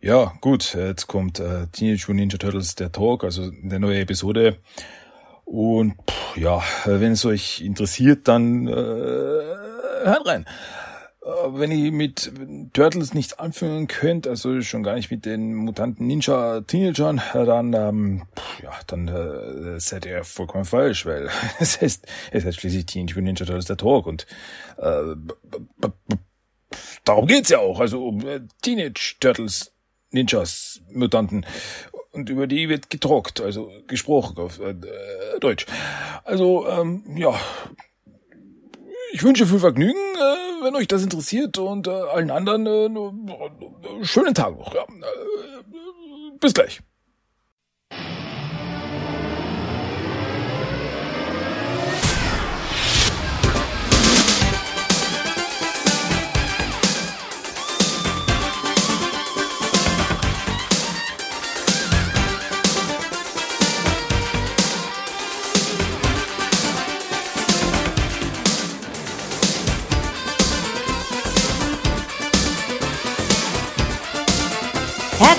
Ja, gut, jetzt kommt äh, Teenage Mutant Ninja Turtles der Talk, also eine neue Episode. Und pff, ja, wenn es euch interessiert, dann äh, hört rein. Äh, wenn ihr mit Turtles nichts anfangen könnt, also schon gar nicht mit den mutanten Ninja Teenagern, dann ähm, pff, ja, dann äh, seid ihr vollkommen falsch, weil es heißt, es heißt schließlich Teenage Mutant Ninja Turtles der Talk und äh, darum geht's ja auch, also um äh, Teenage Turtles Ninjas, Mutanten. Und über die wird gedruckt, also gesprochen auf äh, Deutsch. Also, ähm, ja. Ich wünsche viel Vergnügen, äh, wenn euch das interessiert und äh, allen anderen äh, äh, schönen Tag noch. Ja. Äh, bis gleich.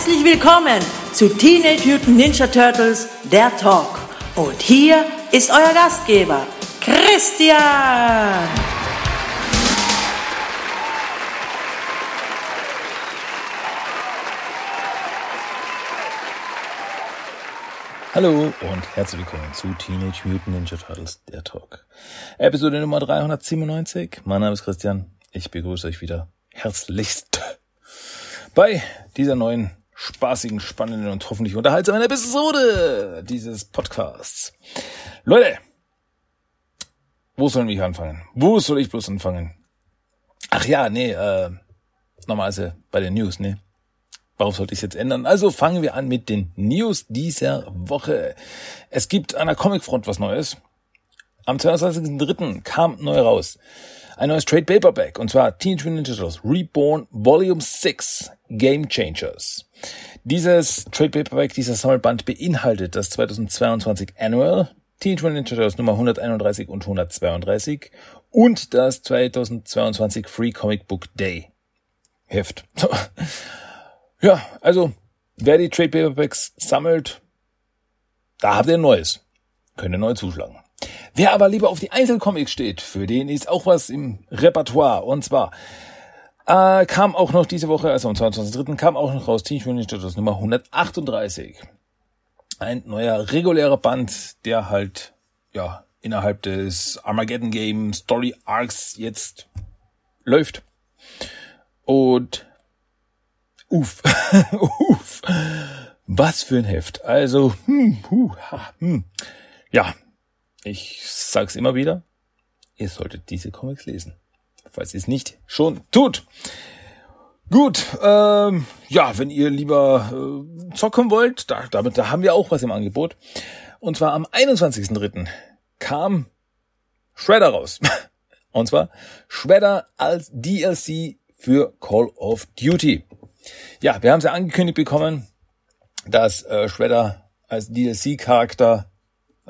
Herzlich willkommen zu Teenage Mutant Ninja Turtles, der Talk. Und hier ist euer Gastgeber, Christian. Hallo und herzlich willkommen zu Teenage Mutant Ninja Turtles, der Talk. Episode Nummer 397. Mein Name ist Christian. Ich begrüße euch wieder herzlichst bei dieser neuen spaßigen, spannenden und hoffentlich unterhaltsamen Episode dieses Podcasts. Leute, wo sollen wir anfangen? Wo soll ich bloß anfangen? Ach ja, nee, äh, normalerweise bei den News, nee. Warum sollte ich es jetzt ändern? Also fangen wir an mit den News dieser Woche. Es gibt an der Comicfront was Neues. Am 22.03. kam neu raus ein neues Trade Paperback und zwar Teenage Mutant Ninja Turtles Reborn Volume 6 Game Changers. Dieses Trade Paperback, dieser Sammelband beinhaltet das 2022 Annual Teenage Mutant Ninja Turtles Nummer 131 und 132 und das 2022 Free Comic Book Day Heft. ja, also wer die Trade Paperbacks sammelt, da habt ihr ein neues. Könnt ihr neu zuschlagen. Wer aber lieber auf die Einzelcomics steht, für den ist auch was im Repertoire. Und zwar äh, kam auch noch diese Woche, also am 22.3. kam auch noch raus Teenage Nummer 138. Ein neuer regulärer Band, der halt ja innerhalb des Armageddon Game Story Arcs jetzt läuft. Und uff, uff, was für ein Heft. Also, hm, hu, ha, hm. ja, ich sag's immer wieder, ihr solltet diese Comics lesen, falls ihr es nicht schon tut. Gut, ähm, ja, wenn ihr lieber äh, zocken wollt, da, damit, da haben wir auch was im Angebot. Und zwar am 21.03. kam Shredder raus. Und zwar Shredder als DLC für Call of Duty. Ja, wir haben es ja angekündigt bekommen, dass äh, Shredder als DLC-Charakter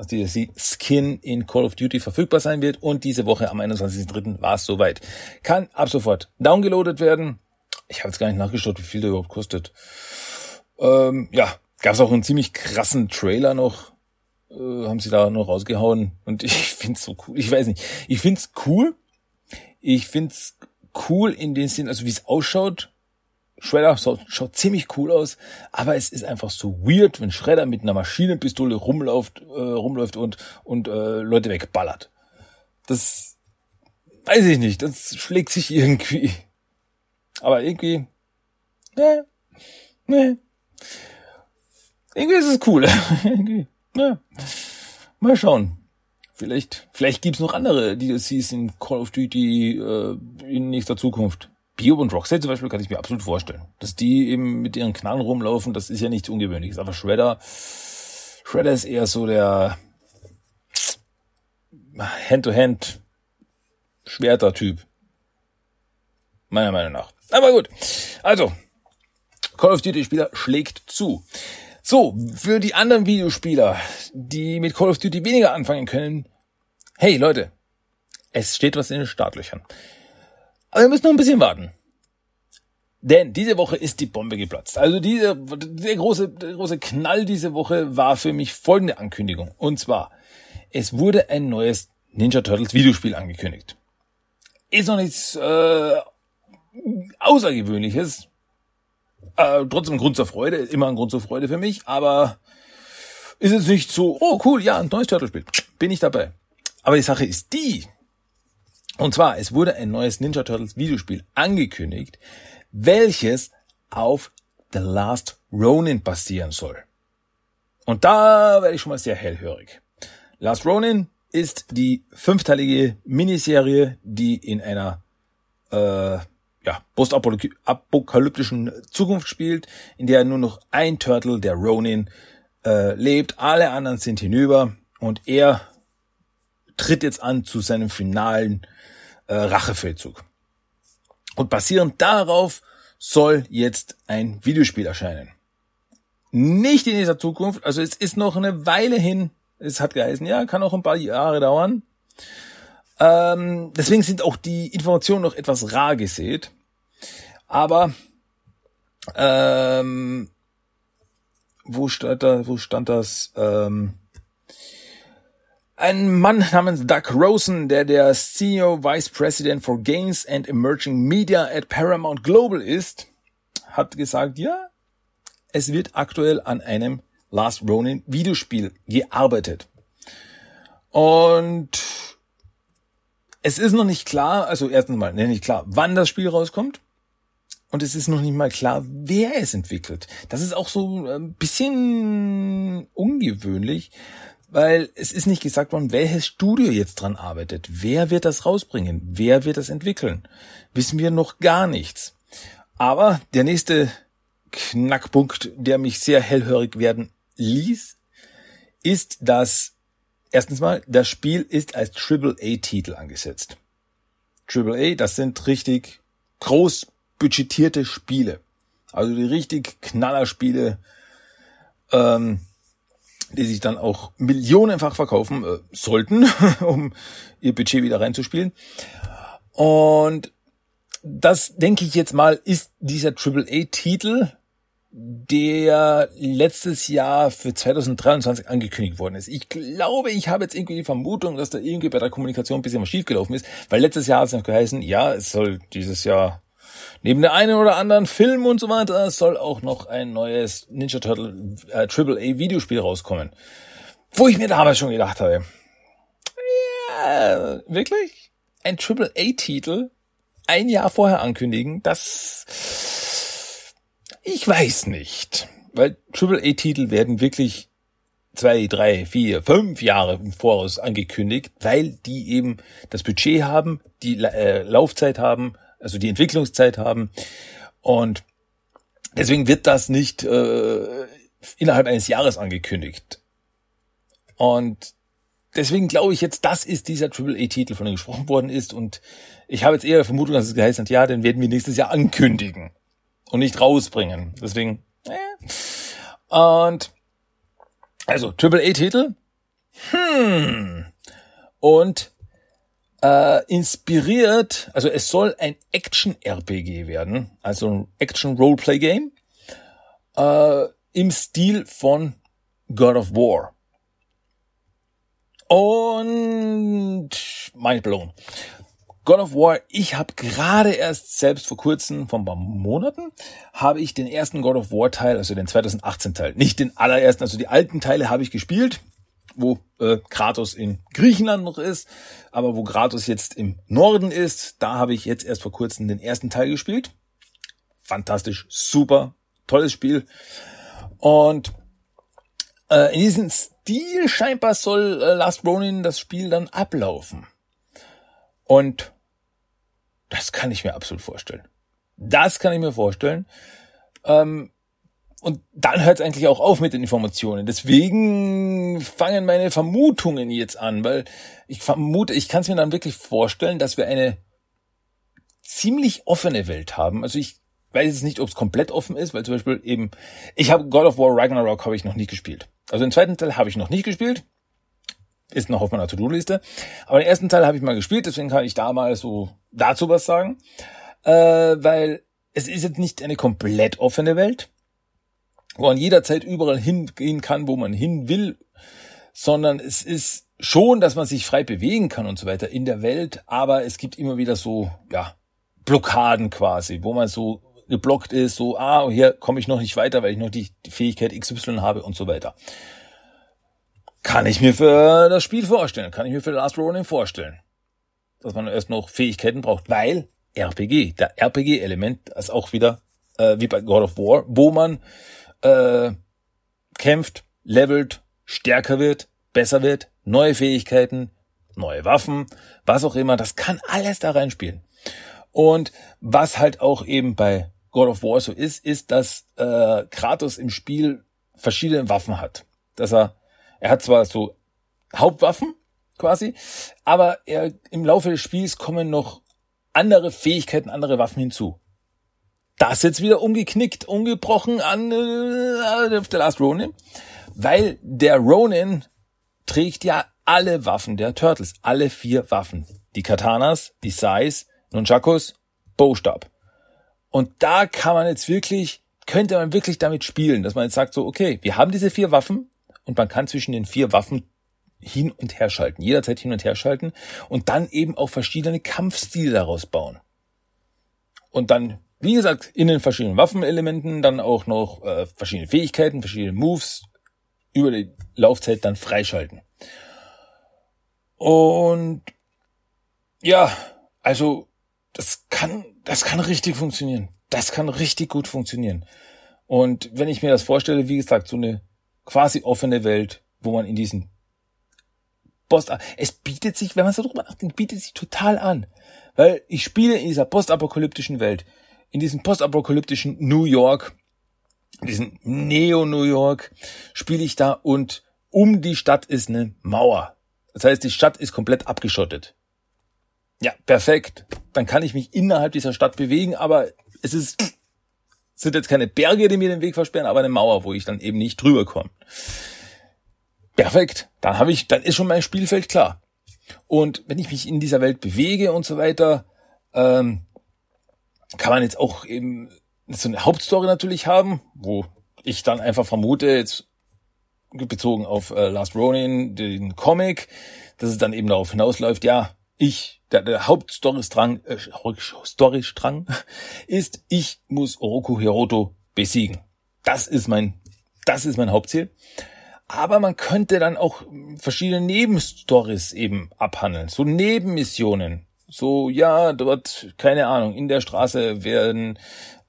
also die Skin in Call of Duty verfügbar sein wird und diese Woche am 21.03. war es soweit. Kann ab sofort downgeloadet werden. Ich habe jetzt gar nicht nachgeschaut, wie viel der überhaupt kostet. Ähm, ja, gab es auch einen ziemlich krassen Trailer noch. Äh, haben sie da noch rausgehauen. Und ich find's so cool. Ich weiß nicht. Ich find's cool. Ich find's cool in den Sinn, also wie es ausschaut. Shredder schaut, schaut ziemlich cool aus, aber es ist einfach so weird, wenn Shredder mit einer Maschinenpistole rumläuft, äh, rumläuft und, und äh, Leute wegballert. Das weiß ich nicht, das schlägt sich irgendwie. Aber irgendwie, ne, ne. Irgendwie ist es cool. irgendwie, ne. Mal schauen. Vielleicht, vielleicht gibt's noch andere DLCs in Call of Duty äh, in nächster Zukunft. Bio und Rocksteady zum Beispiel kann ich mir absolut vorstellen. Dass die eben mit ihren Knarren rumlaufen, das ist ja nichts Ungewöhnliches. Aber Shredder, Shredder ist eher so der Hand-to-Hand Schwerter-Typ. Meiner Meinung nach. Aber gut. Also, Call of Duty Spieler schlägt zu. So, für die anderen Videospieler, die mit Call of Duty weniger anfangen können, hey Leute, es steht was in den Startlöchern. Aber wir müssen noch ein bisschen warten. Denn diese Woche ist die Bombe geplatzt. Also diese, der große, der große Knall diese Woche war für mich folgende Ankündigung. Und zwar, es wurde ein neues Ninja Turtles Videospiel angekündigt. Ist noch nichts äh, Außergewöhnliches. Äh, trotzdem Grund zur Freude, immer ein Grund zur Freude für mich, aber ist es nicht so, oh cool, ja, ein neues Turtle-Spiel. Bin ich dabei. Aber die Sache ist die, und zwar, es wurde ein neues Ninja Turtles Videospiel angekündigt, welches auf The Last Ronin basieren soll. Und da werde ich schon mal sehr hellhörig. Last Ronin ist die fünfteilige Miniserie, die in einer äh, ja, postapokalyptischen Zukunft spielt, in der nur noch ein Turtle, der Ronin, äh, lebt. Alle anderen sind hinüber und er tritt jetzt an zu seinem finalen äh, Rachefeldzug. Und basierend darauf soll jetzt ein Videospiel erscheinen. Nicht in dieser Zukunft, also es ist noch eine Weile hin. Es hat geheißen, ja, kann auch ein paar Jahre dauern. Ähm, deswegen sind auch die Informationen noch etwas rar gesät. Aber ähm, wo stand da, wo stand das? Ähm, ein Mann namens Doug Rosen, der der Senior Vice President for Games and Emerging Media at Paramount Global ist, hat gesagt, ja, es wird aktuell an einem Last Ronin Videospiel gearbeitet. Und es ist noch nicht klar, also erstens mal nicht klar, wann das Spiel rauskommt. Und es ist noch nicht mal klar, wer es entwickelt. Das ist auch so ein bisschen ungewöhnlich, weil es ist nicht gesagt worden, welches Studio jetzt dran arbeitet. Wer wird das rausbringen? Wer wird das entwickeln? Wissen wir noch gar nichts. Aber der nächste Knackpunkt, der mich sehr hellhörig werden ließ, ist, dass erstens mal das Spiel ist als AAA-Titel angesetzt. AAA, das sind richtig groß budgetierte Spiele. Also die richtig Knallerspiele, ähm, die sich dann auch millionenfach verkaufen äh, sollten, um ihr Budget wieder reinzuspielen. Und das denke ich jetzt mal, ist dieser AAA-Titel, der letztes Jahr für 2023 angekündigt worden ist. Ich glaube, ich habe jetzt irgendwie die Vermutung, dass da irgendwie bei der Kommunikation ein bisschen was schiefgelaufen ist, weil letztes Jahr hat es noch geheißen, ja, es soll dieses Jahr Neben der einen oder anderen Film und so weiter soll auch noch ein neues Ninja Turtle äh, AAA Videospiel rauskommen. Wo ich mir damals schon gedacht habe, ja, wirklich? Ein AAA Titel ein Jahr vorher ankündigen, das ich weiß nicht. Weil AAA Titel werden wirklich zwei, drei, vier, fünf Jahre im Voraus angekündigt, weil die eben das Budget haben, die äh, Laufzeit haben, also die Entwicklungszeit haben. Und deswegen wird das nicht äh, innerhalb eines Jahres angekündigt. Und deswegen glaube ich jetzt, das ist dieser AAA-Titel, von dem gesprochen worden ist. Und ich habe jetzt eher Vermutung, dass es geheißen hat, ja, den werden wir nächstes Jahr ankündigen und nicht rausbringen. Deswegen, äh. Und also AAA-Titel. Hm. Und äh, inspiriert, also es soll ein Action-RPG werden, also ein Action-Roleplay-Game äh, im Stil von God of War. Und mein blown. God of War, ich habe gerade erst selbst vor kurzem, vor ein paar Monaten, habe ich den ersten God of War Teil, also den 2018 Teil, nicht den allerersten, also die alten Teile habe ich gespielt, wo äh, Kratos in Griechenland noch ist, aber wo Kratos jetzt im Norden ist, da habe ich jetzt erst vor kurzem den ersten Teil gespielt. Fantastisch, super, tolles Spiel. Und äh, in diesem Stil scheinbar soll äh, Last Ronin das Spiel dann ablaufen. Und das kann ich mir absolut vorstellen. Das kann ich mir vorstellen. Ähm, und dann hört es eigentlich auch auf mit den Informationen. Deswegen fangen meine Vermutungen jetzt an, weil ich vermute, ich kann es mir dann wirklich vorstellen, dass wir eine ziemlich offene Welt haben. Also ich weiß jetzt nicht, ob es komplett offen ist, weil zum Beispiel eben, ich habe God of War Ragnarok habe ich noch nicht gespielt. Also den zweiten Teil habe ich noch nicht gespielt. Ist noch auf meiner To-Do-Liste. Aber den ersten Teil habe ich mal gespielt, deswegen kann ich da mal so dazu was sagen. Äh, weil es ist jetzt nicht eine komplett offene Welt, wo man jederzeit überall hingehen kann, wo man hin will, sondern es ist schon, dass man sich frei bewegen kann und so weiter in der Welt, aber es gibt immer wieder so, ja, Blockaden quasi, wo man so geblockt ist, so, ah, hier komme ich noch nicht weiter, weil ich noch die Fähigkeit XY habe und so weiter. Kann ich mir für das Spiel vorstellen, kann ich mir für Last Ronin vorstellen, dass man erst noch Fähigkeiten braucht, weil RPG, der RPG-Element ist auch wieder äh, wie bei God of War, wo man äh, kämpft, levelt, stärker wird, besser wird, neue Fähigkeiten, neue Waffen, was auch immer, das kann alles da reinspielen. Und was halt auch eben bei God of War so ist, ist, dass äh, Kratos im Spiel verschiedene Waffen hat. Dass er, er hat zwar so Hauptwaffen quasi, aber er im Laufe des Spiels kommen noch andere Fähigkeiten, andere Waffen hinzu. Das jetzt wieder umgeknickt, umgebrochen an äh, The Last Ronin, weil der Ronin trägt ja alle Waffen der Turtles, alle vier Waffen. Die Katanas, die Sais, Nunchakus, Bowstab. Und da kann man jetzt wirklich, könnte man wirklich damit spielen, dass man jetzt sagt so, okay, wir haben diese vier Waffen und man kann zwischen den vier Waffen hin und her schalten, jederzeit hin und her schalten und dann eben auch verschiedene Kampfstile daraus bauen. Und dann, wie gesagt, in den verschiedenen Waffenelementen dann auch noch äh, verschiedene Fähigkeiten, verschiedene Moves über die Laufzeit dann freischalten. Und ja, also das kann, das kann richtig funktionieren. Das kann richtig gut funktionieren. Und wenn ich mir das vorstelle, wie gesagt, so eine quasi offene Welt, wo man in diesen Post, es bietet sich, wenn man so drüber nachdenkt, bietet sich total an. Weil ich spiele in dieser postapokalyptischen Welt, in diesem postapokalyptischen New York, in diesem Neo-New York, spiele ich da und um die Stadt ist eine Mauer. Das heißt, die Stadt ist komplett abgeschottet. Ja, perfekt. Dann kann ich mich innerhalb dieser Stadt bewegen, aber es ist, sind jetzt keine Berge, die mir den Weg versperren, aber eine Mauer, wo ich dann eben nicht drüber komme. Perfekt. Dann habe ich, dann ist schon mein Spielfeld klar. Und wenn ich mich in dieser Welt bewege und so weiter, ähm, kann man jetzt auch eben so eine Hauptstory natürlich haben, wo ich dann einfach vermute, jetzt bezogen auf äh, Last Ronin, den Comic, dass es dann eben darauf hinausläuft, ja, ich, der, der Hauptstorystrang, äh, Storystrang ist, ich muss Oroku Hiroto besiegen. Das ist mein, das ist mein Hauptziel. Aber man könnte dann auch verschiedene Nebenstories eben abhandeln, so Nebenmissionen. So, ja, dort, keine Ahnung, in der Straße werden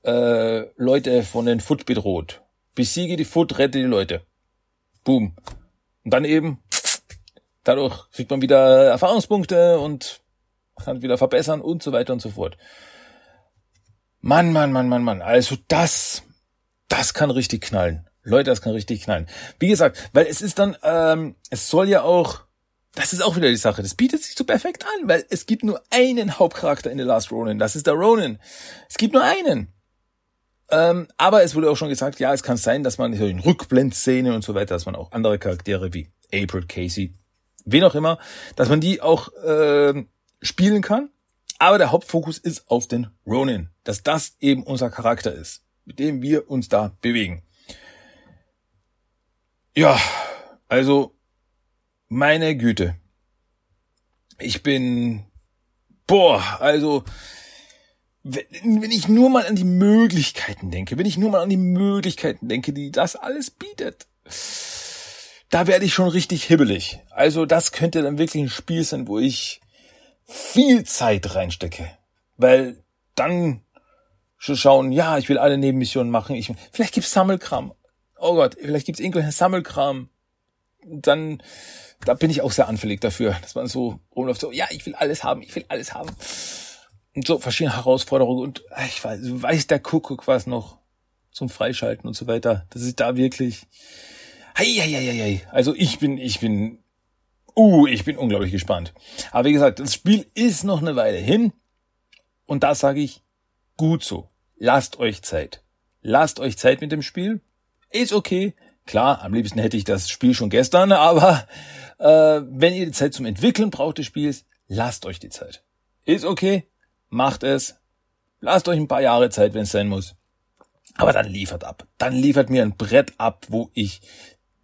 äh, Leute von den Foot bedroht. Besiege die Foot, rette die Leute. Boom. Und dann eben, dadurch kriegt man wieder Erfahrungspunkte und kann wieder verbessern und so weiter und so fort. Mann, Mann, Mann, Mann, Mann. Also das, das kann richtig knallen. Leute, das kann richtig knallen. Wie gesagt, weil es ist dann, ähm, es soll ja auch, das ist auch wieder die Sache, das bietet sich so perfekt an, weil es gibt nur einen Hauptcharakter in The Last Ronin, das ist der Ronin. Es gibt nur einen. Ähm, aber es wurde auch schon gesagt, ja, es kann sein, dass man in Rückblendszene und so weiter, dass man auch andere Charaktere wie April, Casey, wen auch immer, dass man die auch äh, spielen kann. Aber der Hauptfokus ist auf den Ronin, dass das eben unser Charakter ist, mit dem wir uns da bewegen. Ja, also meine Güte. Ich bin boah, also wenn ich nur mal an die Möglichkeiten denke, wenn ich nur mal an die Möglichkeiten denke, die das alles bietet, da werde ich schon richtig hibbelig. Also das könnte dann wirklich ein Spiel sein, wo ich viel Zeit reinstecke. Weil dann schauen, ja, ich will alle Nebenmissionen machen. Ich, vielleicht gibt's Sammelkram. Oh Gott, vielleicht gibt's irgendwelchen Sammelkram. Dann, da bin ich auch sehr anfällig dafür, dass man so rumläuft, so, ja, ich will alles haben, ich will alles haben und so verschiedene Herausforderungen und äh, ich weiß, weiß der Kuckuck was noch zum Freischalten und so weiter. Das ist da wirklich. Hei, hei, hei, hei. Also ich bin, ich bin, uh, ich bin unglaublich gespannt. Aber wie gesagt, das Spiel ist noch eine Weile hin und da sage ich gut so. Lasst euch Zeit. Lasst euch Zeit mit dem Spiel. Ist okay. Klar, am liebsten hätte ich das Spiel schon gestern, aber äh, wenn ihr die Zeit zum Entwickeln braucht des Spiels, lasst euch die Zeit. Ist okay, macht es, Lasst euch ein paar Jahre Zeit, wenn es sein muss. Aber dann liefert ab. Dann liefert mir ein Brett ab, wo ich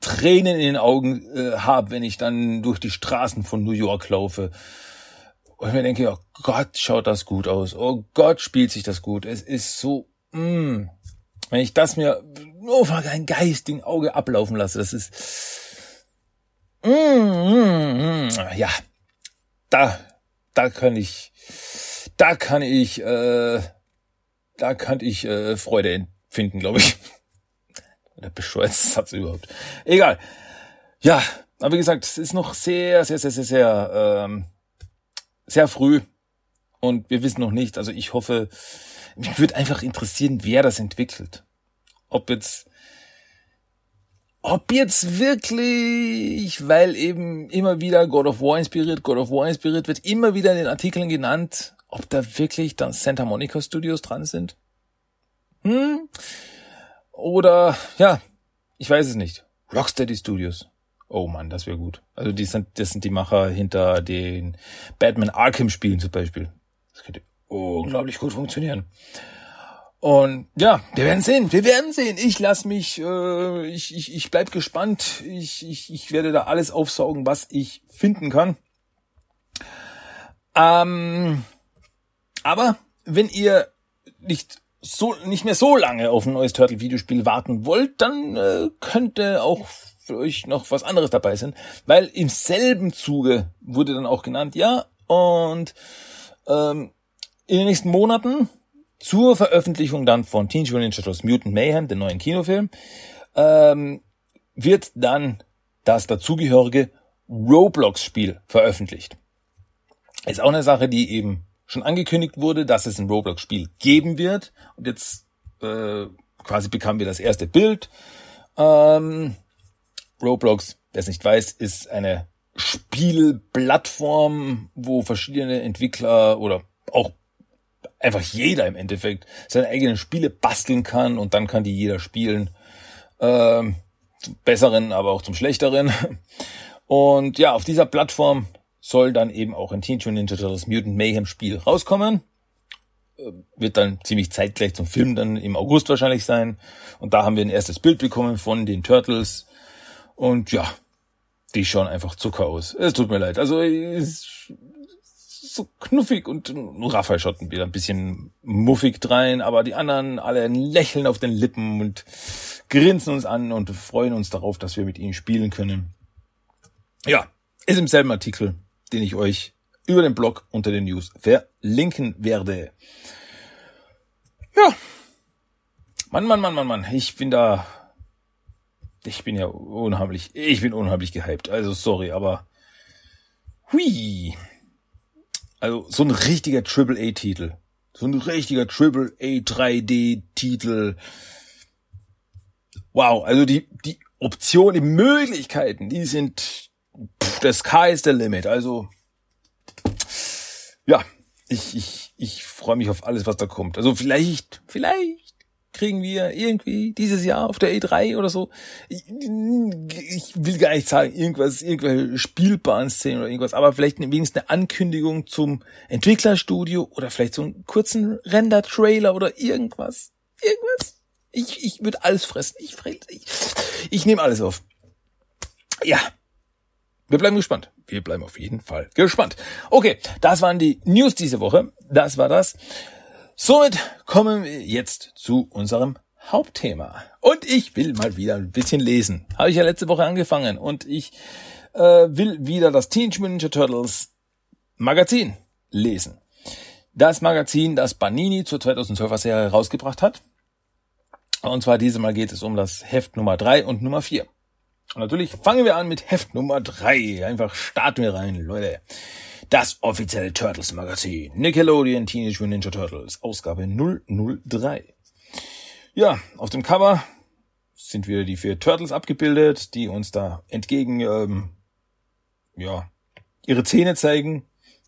Tränen in den Augen äh, habe, wenn ich dann durch die Straßen von New York laufe. Und mir denke, oh Gott, schaut das gut aus. Oh Gott, spielt sich das gut. Es ist so, mm, wenn ich das mir nur vor ein geistigen Auge ablaufen lasse, das ist, mm, mm, mm, ja, da, da kann ich, da kann ich, äh, da kann ich äh, Freude empfinden, glaube ich. Der bescheuertste Satz überhaupt. Egal. Ja, aber wie gesagt, es ist noch sehr, sehr, sehr, sehr, sehr, ähm, sehr früh und wir wissen noch nicht. Also ich hoffe, mich würde einfach interessieren, wer das entwickelt. Ob jetzt, ob jetzt wirklich, weil eben immer wieder God of War inspiriert, God of War inspiriert wird, immer wieder in den Artikeln genannt, ob da wirklich dann Santa Monica Studios dran sind. Hm? Oder, ja, ich weiß es nicht. Rocksteady Studios. Oh man, das wäre gut. Also die sind, das sind die Macher hinter den Batman Arkham Spielen zum Beispiel. Das könnte unglaublich gut funktionieren. Und ja, wir werden sehen, wir werden sehen. Ich lass mich, äh, ich, ich, ich bleib gespannt. Ich, ich, ich werde da alles aufsaugen, was ich finden kann. Ähm, aber wenn ihr nicht so nicht mehr so lange auf ein neues Turtle Videospiel warten wollt, dann äh, könnte auch für euch noch was anderes dabei sein, weil im selben Zuge wurde dann auch genannt, ja, und ähm, in den nächsten Monaten zur Veröffentlichung dann von Teenage Mutant Ninja Turtles Mutant Mayhem, den neuen Kinofilm, ähm, wird dann das dazugehörige Roblox-Spiel veröffentlicht. Ist auch eine Sache, die eben schon angekündigt wurde, dass es ein Roblox-Spiel geben wird. Und jetzt äh, quasi bekamen wir das erste Bild. Ähm, Roblox, wer es nicht weiß, ist eine Spielplattform, wo verschiedene Entwickler oder auch einfach jeder im Endeffekt seine eigenen Spiele basteln kann und dann kann die jeder spielen. Ähm, zum Besseren, aber auch zum Schlechteren. Und ja, auf dieser Plattform soll dann eben auch ein Teenage Mutant Ninja Turtles Mutant Mayhem Spiel rauskommen. Äh, wird dann ziemlich zeitgleich zum Film dann im August wahrscheinlich sein. Und da haben wir ein erstes Bild bekommen von den Turtles. Und ja, die schauen einfach Zucker aus. Es tut mir leid. Also so knuffig und Raphael schaut wieder ein bisschen muffig drein, aber die anderen alle lächeln auf den Lippen und grinsen uns an und freuen uns darauf, dass wir mit ihnen spielen können. Ja, ist im selben Artikel den ich euch über den Blog unter den News verlinken werde. Ja. Mann, Mann, Mann, Mann, Mann. Ich bin da. Ich bin ja unheimlich. Ich bin unheimlich gehypt. Also sorry, aber. Hui. Also so ein richtiger Triple A Titel. So ein richtiger Triple A 3D Titel. Wow, also die, die Optionen, die Möglichkeiten, die sind pff, the sky is the limit. Also, ja, ich, ich, ich freue mich auf alles, was da kommt. Also vielleicht, vielleicht kriegen wir irgendwie dieses Jahr auf der E3 oder so. Ich, ich will gar nicht sagen, irgendwas, irgendwelche spielbaren Szenen oder irgendwas, aber vielleicht wenigstens eine Ankündigung zum Entwicklerstudio oder vielleicht so einen kurzen Render-Trailer oder irgendwas. Irgendwas. Ich, ich würde alles fressen. Ich, fress, ich, ich nehme alles auf. Ja, wir bleiben gespannt. Wir bleiben auf jeden Fall gespannt. Okay, das waren die News diese Woche. Das war das. Somit kommen wir jetzt zu unserem Hauptthema. Und ich will mal wieder ein bisschen lesen. Habe ich ja letzte Woche angefangen. Und ich äh, will wieder das Teenage Mutant Turtles Magazin lesen. Das Magazin, das Banini zur 2012er Serie rausgebracht hat. Und zwar diesmal geht es um das Heft Nummer 3 und Nummer 4. Und natürlich fangen wir an mit Heft Nummer drei. Einfach starten wir rein, Leute. Das offizielle Turtles Magazin. Nickelodeon Teenage Mutant Ninja Turtles. Ausgabe 003. Ja, auf dem Cover sind wieder die vier Turtles abgebildet, die uns da entgegen, ähm, ja, ihre Zähne zeigen.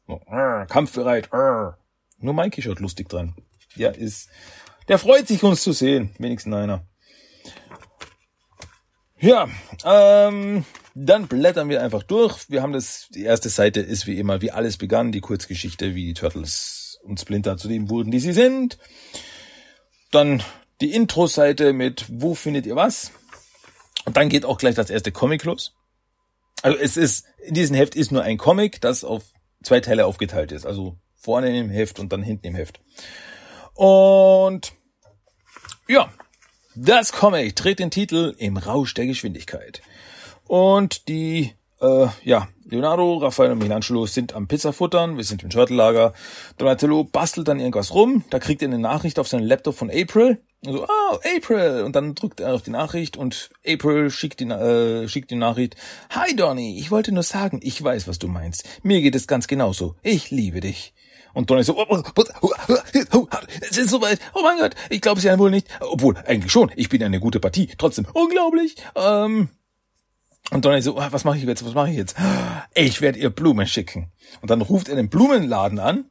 Äh, kampfbereit. Äh. Nur Mikey schaut lustig dran. Ja, ist, der freut sich, uns zu sehen. Wenigstens einer. Ja, ähm, dann blättern wir einfach durch. Wir haben das, die erste Seite ist wie immer, wie alles begann, die Kurzgeschichte, wie die Turtles und Splinter zu dem wurden, die sie sind. Dann die Intro-Seite mit Wo findet ihr was? Und dann geht auch gleich das erste Comic los. Also es ist, in diesem Heft ist nur ein Comic, das auf zwei Teile aufgeteilt ist. Also vorne im Heft und dann hinten im Heft. Und ja, das Comic trägt den Titel Im Rausch der Geschwindigkeit. Und die äh, ja, Leonardo, Raphael und Michelangelo sind am Pizzafuttern, wir sind im Turtellager. Donatello bastelt dann irgendwas rum, da kriegt er eine Nachricht auf seinen Laptop von April. Und so, oh, April! Und dann drückt er auf die Nachricht und April schickt die, äh, schickt die Nachricht. Hi Donny, ich wollte nur sagen, ich weiß, was du meinst. Mir geht es ganz genauso. Ich liebe dich. Und Donny so, es ist soweit. Oh mein Gott, ich glaube es ja wohl nicht. Obwohl, eigentlich schon. Ich bin eine gute Partie. Trotzdem, unglaublich. Ähm, und Donny so, was mache ich jetzt? Was mache ich jetzt? Ich werde ihr Blumen schicken. Und dann ruft er den Blumenladen an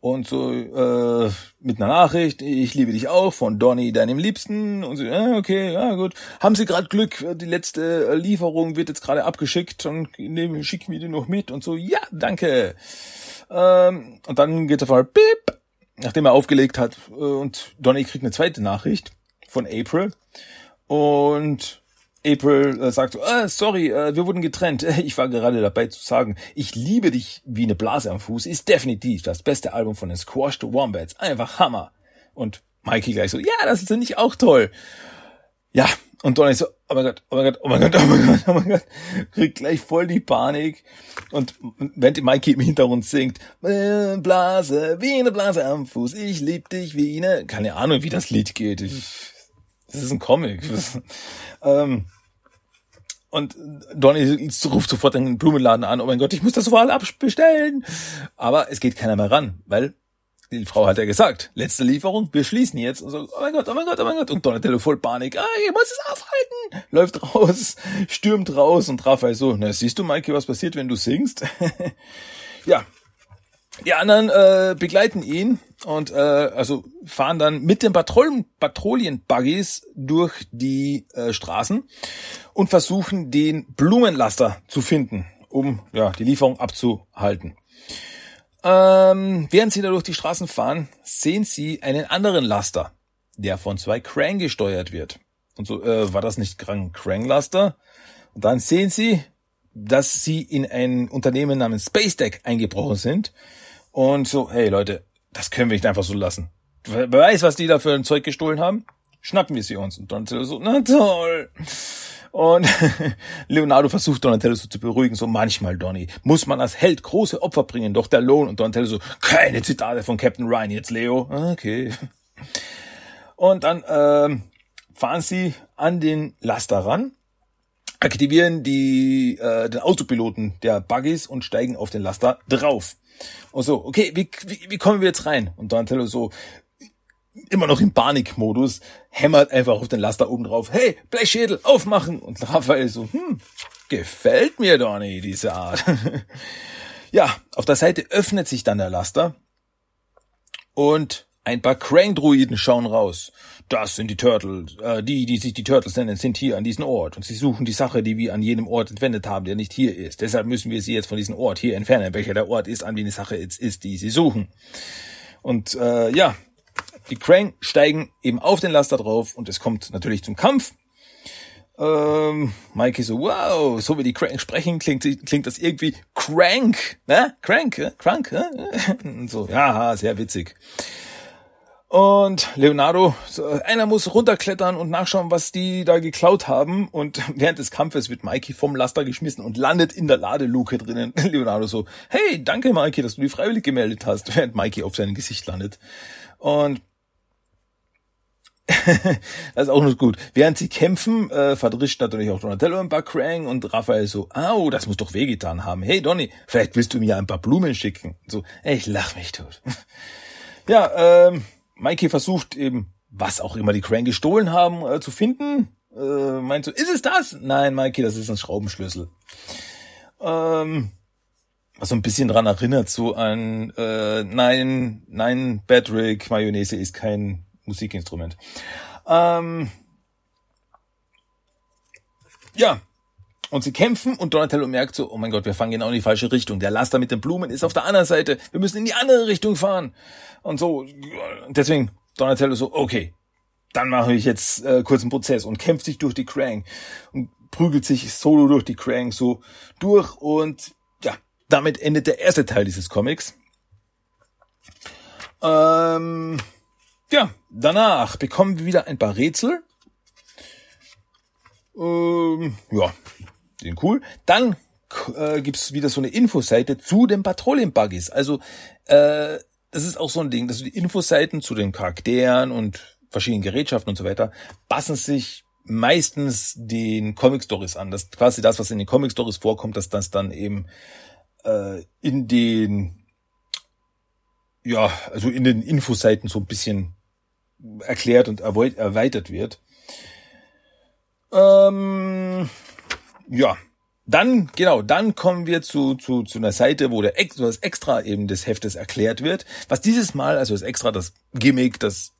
und so äh, mit einer Nachricht, ich liebe dich auch von Donny, deinem Liebsten. Und so, ja, okay, ja gut. Haben Sie gerade Glück? Die letzte Lieferung wird jetzt gerade abgeschickt und nehmen, schicken wir die noch mit und so. Ja, danke. Ähm, und dann geht er vor, bip, nachdem er aufgelegt hat und Donny kriegt eine zweite Nachricht von April und April äh, sagt so, äh, sorry, äh, wir wurden getrennt. Ich war gerade dabei zu sagen, ich liebe dich wie eine Blase am Fuß ist definitiv das beste Album von den Squashed Wombats. Einfach Hammer. Und Mikey gleich so, ja, das finde ich auch toll. Ja, und Donny so, oh mein Gott, oh mein Gott, oh mein Gott, oh mein Gott, oh mein Gott, kriegt gleich voll die Panik. Und während Mikey im Hintergrund singt, äh, Blase, wie eine Blase am Fuß, ich lieb dich wie eine, keine Ahnung, wie das Lied geht. Das ist ein Comic. ähm, und Donny ruft sofort den Blumenladen an. Oh mein Gott, ich muss das sofort abbestellen. Aber es geht keiner mehr ran, weil die Frau hat ja gesagt, letzte Lieferung, wir schließen jetzt. Und so, oh mein Gott, oh mein Gott, oh mein Gott. Und Donatello voll Panik. Ah, ich muss es aufhalten. Läuft raus, stürmt raus und Raphael so, na siehst du, Mikey, was passiert, wenn du singst? ja, die anderen äh, begleiten ihn und äh, also fahren dann mit den Patrouillen, Patrouillenbuggies durch die äh, Straßen und versuchen den Blumenlaster zu finden, um ja die Lieferung abzuhalten. Ähm, während sie da durch die Straßen fahren, sehen sie einen anderen Laster, der von zwei Krang gesteuert wird. Und so äh, war das nicht Krang Laster. Und dann sehen sie, dass sie in ein Unternehmen namens Space Deck eingebrochen sind und so, hey Leute, das können wir nicht einfach so lassen. Wer weiß, was die da für ein Zeug gestohlen haben? Schnappen wir sie uns. Und Donatello so, na toll. Und Leonardo versucht Donatello so zu beruhigen, so manchmal, Donny, muss man als Held große Opfer bringen, doch der Lohn. Und Donatello so, keine Zitate von Captain Ryan jetzt, Leo. Okay. Und dann ähm, fahren sie an den Laster ran, aktivieren die äh, den Autopiloten der Buggies und steigen auf den Laster drauf. Und so, okay, wie, wie, wie kommen wir jetzt rein? Und Donatello so, immer noch im Panikmodus, hämmert einfach auf den Laster oben drauf, hey, Blechschädel, aufmachen! Und Raphael so, hm, gefällt mir Donny, diese Art. ja, auf der Seite öffnet sich dann der Laster und ein paar Krang-Druiden schauen raus. Das sind die Turtles, äh, die, die sich die Turtles nennen, sind hier an diesem Ort. Und sie suchen die Sache, die wir an jedem Ort entwendet haben, der nicht hier ist. Deshalb müssen wir sie jetzt von diesem Ort hier entfernen, welcher der Ort ist, an wen die Sache jetzt ist, die sie suchen. Und äh, ja, die Krang steigen eben auf den Laster drauf und es kommt natürlich zum Kampf. Ähm, Mikey so, wow, so wie die Crank sprechen, klingt, klingt das irgendwie crank, ne? Crank, äh? crank, äh? So, ja, sehr witzig. Und Leonardo, einer muss runterklettern und nachschauen, was die da geklaut haben. Und während des Kampfes wird Mikey vom Laster geschmissen und landet in der Ladeluke drinnen. Leonardo so, hey, danke Mikey, dass du die freiwillig gemeldet hast, während Mikey auf sein Gesicht landet. Und das ist auch noch gut. Während sie kämpfen, äh, verdrischt natürlich auch Donatello ein paar Krang und Raphael so, au, das muss doch wehgetan haben. Hey Donny, vielleicht willst du mir ein paar Blumen schicken. So, ich lach mich tot. ja, ähm, Mikey versucht eben, was auch immer die Crane gestohlen haben, äh, zu finden. Äh, meint so, ist es das? Nein, Mikey, das ist ein Schraubenschlüssel. Ähm, was so ein bisschen dran erinnert, so an, äh, nein, nein, Patrick, Mayonnaise ist kein Musikinstrument. Ähm, ja, Und sie kämpfen und Donatello merkt so, oh mein Gott, wir fahren genau in die falsche Richtung. Der Laster mit den Blumen ist auf der anderen Seite. Wir müssen in die andere Richtung fahren. Und so, deswegen Donatello so, okay, dann mache ich jetzt äh, kurz einen Prozess und kämpft sich durch die Krang und prügelt sich solo durch die Krang so durch und ja, damit endet der erste Teil dieses Comics. Ähm, ja, danach bekommen wir wieder ein paar Rätsel. Ähm, ja, sind cool. Dann äh, gibt's wieder so eine Infoseite zu den Patrouillen-Buggies. Also äh, das ist auch so ein Ding, dass die Infoseiten zu den Charakteren und verschiedenen Gerätschaften und so weiter passen sich meistens den Comic Stories an. Das quasi das, was in den Comic Stories vorkommt, dass das dann eben äh, in den ja, also in den Infoseiten so ein bisschen erklärt und erweitert wird. Ähm, ja, dann, genau, dann kommen wir zu, zu, zu einer Seite, wo der das Extra eben des Heftes erklärt wird. Was dieses Mal, also das Extra, das Gimmick, das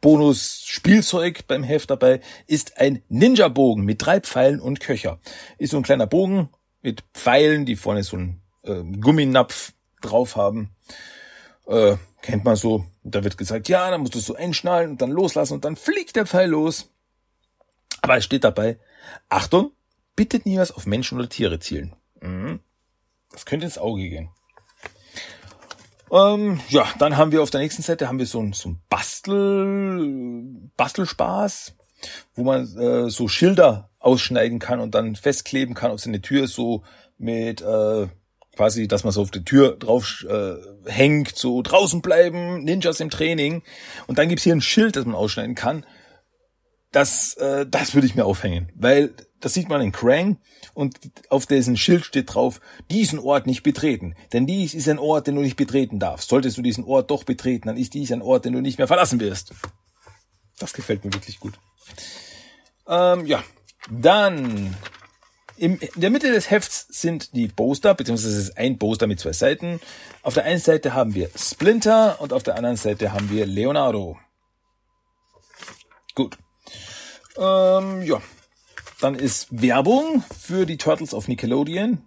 Bonus-Spielzeug beim Heft dabei, ist ein Ninja-Bogen mit drei Pfeilen und Köcher. Ist so ein kleiner Bogen mit Pfeilen, die vorne so einen äh, Gumminapf drauf haben. Äh, kennt man so. Da wird gesagt, ja, dann musst du es so einschnallen und dann loslassen und dann fliegt der Pfeil los. Aber es steht dabei, Achtung, bitte niemals auf Menschen oder Tiere zielen. Mhm. Das könnte ins Auge gehen. Ähm, ja, dann haben wir auf der nächsten Seite haben wir so ein, so ein Bastel, Bastelspaß, wo man äh, so Schilder ausschneiden kann und dann festkleben kann auf seine Tür so mit äh, quasi, dass man so auf die Tür drauf äh, hängt, so draußen bleiben, Ninjas im Training. Und dann gibt's hier ein Schild, das man ausschneiden kann das, äh, das würde ich mir aufhängen, weil das sieht man in Krang und auf dessen Schild steht drauf, diesen Ort nicht betreten, denn dies ist ein Ort, den du nicht betreten darfst. Solltest du diesen Ort doch betreten, dann ist dies ein Ort, den du nicht mehr verlassen wirst. Das gefällt mir wirklich gut. Ähm, ja, dann in der Mitte des Hefts sind die Poster, beziehungsweise es ist ein Poster mit zwei Seiten. Auf der einen Seite haben wir Splinter und auf der anderen Seite haben wir Leonardo. Gut. Ähm, ja. Dann ist Werbung für die Turtles auf Nickelodeon.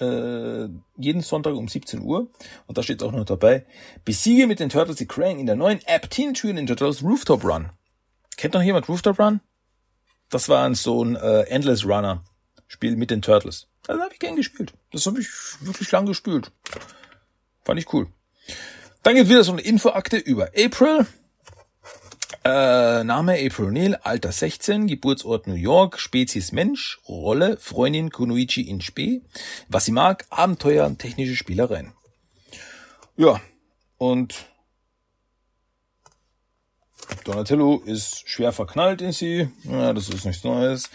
Äh, jeden Sonntag um 17 Uhr. Und da steht auch noch dabei. Besiege mit den Turtles die Krang in der neuen App Mutant Ninja Turtles Rooftop Run. Kennt noch jemand Rooftop Run? Das war so ein äh, Endless Runner Spiel mit den Turtles. Das habe ich gern gespielt. Das habe ich wirklich lang gespielt. Fand ich cool. Dann gibt wieder so eine Infoakte über April. Äh, Name April O'Neil, Alter 16, Geburtsort New York, Spezies Mensch, Rolle Freundin Kunoichi in Spee. Was sie mag, Abenteuer, technische Spielereien. Ja, und Donatello ist schwer verknallt in sie. Ja, das ist nichts Neues.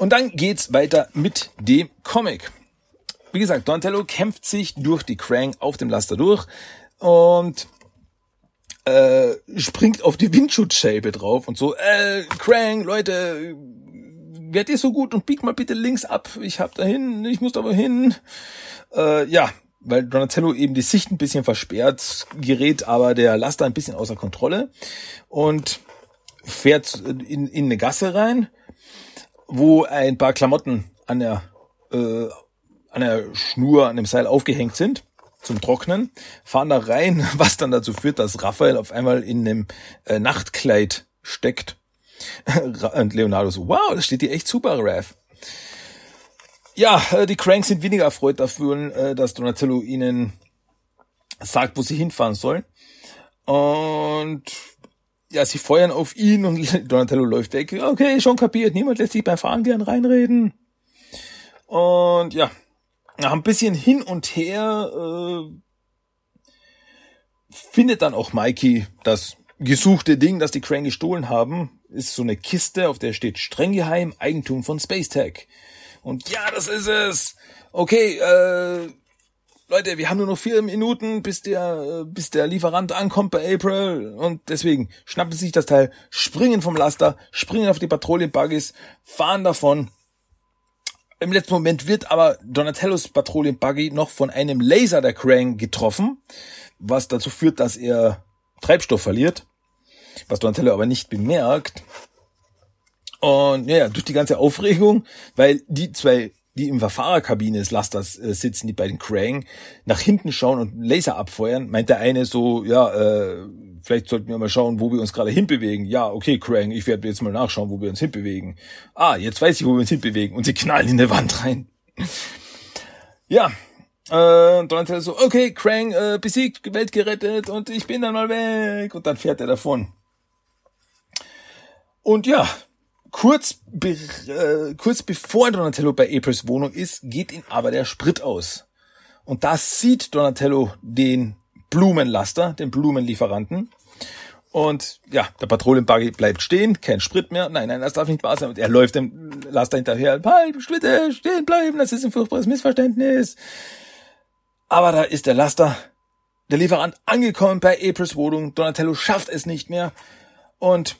Und dann geht's weiter mit dem Comic. Wie gesagt, Donatello kämpft sich durch die Krang auf dem Laster durch und äh, springt auf die Windschutzscheibe drauf und so, äh, Krang, Leute, werdet ihr so gut und biegt mal bitte links ab. Ich hab da hin, ich muss da aber hin. Äh, ja, weil Donatello eben die Sicht ein bisschen versperrt, gerät aber der Laster ein bisschen außer Kontrolle und fährt in, in eine Gasse rein, wo ein paar Klamotten an der, äh, an der Schnur, an dem Seil aufgehängt sind zum Trocknen, fahren da rein, was dann dazu führt, dass Raphael auf einmal in einem äh, Nachtkleid steckt. Und Leonardo so, wow, das steht dir echt super, Raph. Ja, äh, die Cranks sind weniger erfreut dafür, äh, dass Donatello ihnen sagt, wo sie hinfahren sollen. Und ja, sie feuern auf ihn und Donatello läuft weg. Okay, schon kapiert, niemand lässt sich beim Fahren gern reinreden. Und ja, nach ein bisschen hin und her äh, findet dann auch Mikey das gesuchte Ding, das die Crane gestohlen haben. Ist so eine Kiste, auf der steht streng geheim, Eigentum von Space Tech. Und ja, das ist es. Okay, äh, Leute, wir haben nur noch vier Minuten, bis der, bis der Lieferant ankommt bei April. Und deswegen schnappen sie sich das Teil, springen vom Laster, springen auf die Patrouillenbuggies, fahren davon im letzten Moment wird aber Donatellos Patrouillenbuggy noch von einem Laser der Krang getroffen, was dazu führt, dass er Treibstoff verliert, was Donatello aber nicht bemerkt. Und ja, durch die ganze Aufregung, weil die zwei, die im Fahrerkabine des Lasters äh, sitzen, die bei den Krang, nach hinten schauen und Laser abfeuern, meint der eine so, ja, äh, vielleicht sollten wir mal schauen, wo wir uns gerade hinbewegen. Ja, okay, Krang, ich werde jetzt mal nachschauen, wo wir uns hinbewegen. Ah, jetzt weiß ich, wo wir uns hinbewegen. Und sie knallen in die Wand rein. ja, äh, Donatello so, okay, Krang äh, besiegt, Welt gerettet und ich bin dann mal weg. Und dann fährt er davon. Und ja, kurz, be äh, kurz bevor Donatello bei Aprils Wohnung ist, geht ihm aber der Sprit aus. Und da sieht Donatello den Blumenlaster, den Blumenlieferanten. Und ja, der Patrouillenbuggy bleibt stehen, kein Sprit mehr. Nein, nein, das darf nicht wahr sein. Und er läuft dem Laster hinterher. Halt, bitte stehen bleiben, das ist ein furchtbares Missverständnis. Aber da ist der Laster, der Lieferant angekommen bei Aprils Wohnung. Donatello schafft es nicht mehr. Und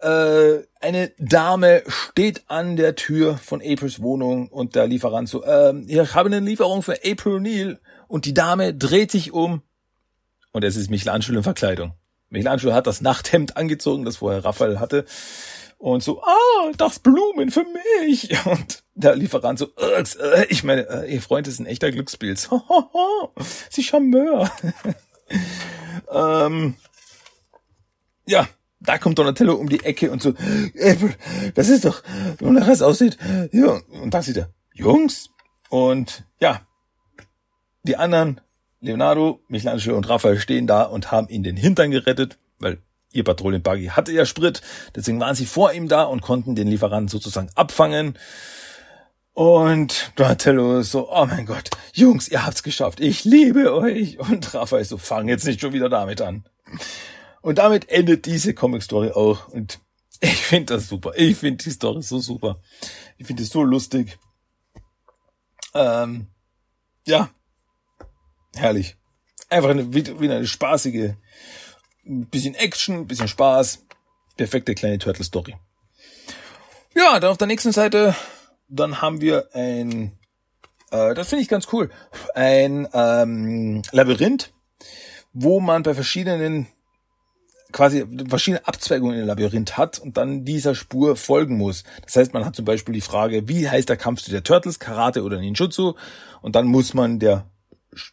äh, eine Dame steht an der Tür von Aprils Wohnung und der Lieferant so, äh, ich habe eine Lieferung für April O'Neil. Und die Dame dreht sich um und es ist Michelangelo in Verkleidung. Michelangelo hat das Nachthemd angezogen, das vorher Raphael hatte. Und so, ah, das Blumen für mich. Und der Lieferant so, äh, ich meine, äh, ihr Freund ist ein echter Glückspilz. Sie Charmeur. ähm, ja, da kommt Donatello um die Ecke und so, April, das ist doch, wonach es aussieht. Ja, und da sieht er, Jungs. Und ja, die anderen Leonardo, Michelangelo und Raphael stehen da und haben ihn den Hintern gerettet, weil ihr Patrouillenbuggy hatte ja Sprit. Deswegen waren sie vor ihm da und konnten den Lieferanten sozusagen abfangen. Und Donatello so, oh mein Gott, Jungs, ihr habt's geschafft. Ich liebe euch. Und Raphael so, fang jetzt nicht schon wieder damit an. Und damit endet diese Comic-Story auch. Und ich finde das super. Ich finde die Story so super. Ich finde es so lustig. Ähm, ja, Herrlich. Einfach eine, wieder eine spaßige, ein bisschen Action, ein bisschen Spaß. Perfekte kleine Turtle-Story. Ja, dann auf der nächsten Seite, dann haben wir ein, äh, das finde ich ganz cool, ein ähm, Labyrinth, wo man bei verschiedenen quasi verschiedene Abzweigungen im Labyrinth hat und dann dieser Spur folgen muss. Das heißt, man hat zum Beispiel die Frage, wie heißt der Kampf zu der Turtles, Karate oder Ninjutsu? Und dann muss man der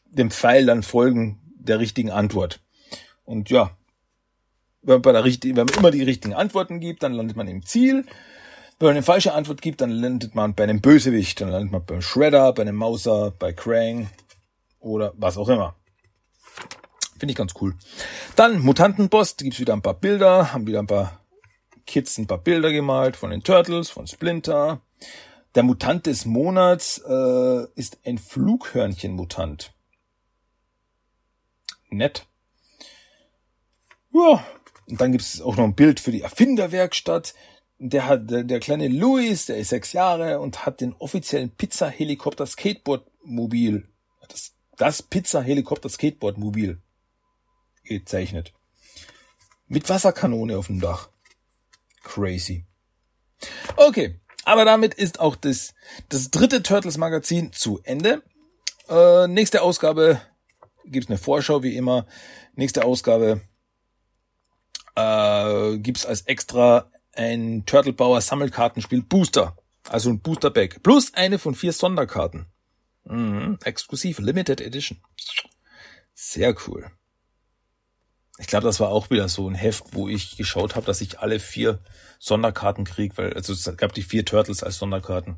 dem Pfeil dann folgen der richtigen Antwort. Und ja, wenn man, bei der richtigen, wenn man immer die richtigen Antworten gibt, dann landet man im Ziel. Wenn man eine falsche Antwort gibt, dann landet man bei einem Bösewicht. Dann landet man beim Shredder, bei einem Mauser, bei Krang oder was auch immer. Finde ich ganz cool. Dann Mutantenboss, da gibt's wieder ein paar Bilder, haben wieder ein paar Kids ein paar Bilder gemalt von den Turtles, von Splinter. Der Mutant des Monats äh, ist ein Flughörnchenmutant. Nett. Ja, und dann gibt es auch noch ein Bild für die Erfinderwerkstatt. Der hat der, der kleine Louis, der ist sechs Jahre und hat den offiziellen Pizza-Helikopter Skateboard-Mobil. Das, das Pizza-Helikopter Skateboard-Mobil gezeichnet. Mit Wasserkanone auf dem Dach. Crazy. Okay, aber damit ist auch das, das dritte Turtles Magazin zu Ende. Äh, nächste Ausgabe gibt's eine Vorschau wie immer. Nächste Ausgabe äh, gibt's als extra ein Turtle Bauer Sammelkartenspiel Booster. Also ein Booster Bag. Plus eine von vier Sonderkarten. Mhm, exklusiv, Limited Edition. Sehr cool. Ich glaube, das war auch wieder so ein Heft, wo ich geschaut habe, dass ich alle vier Sonderkarten kriege, weil also es gab die vier Turtles als Sonderkarten.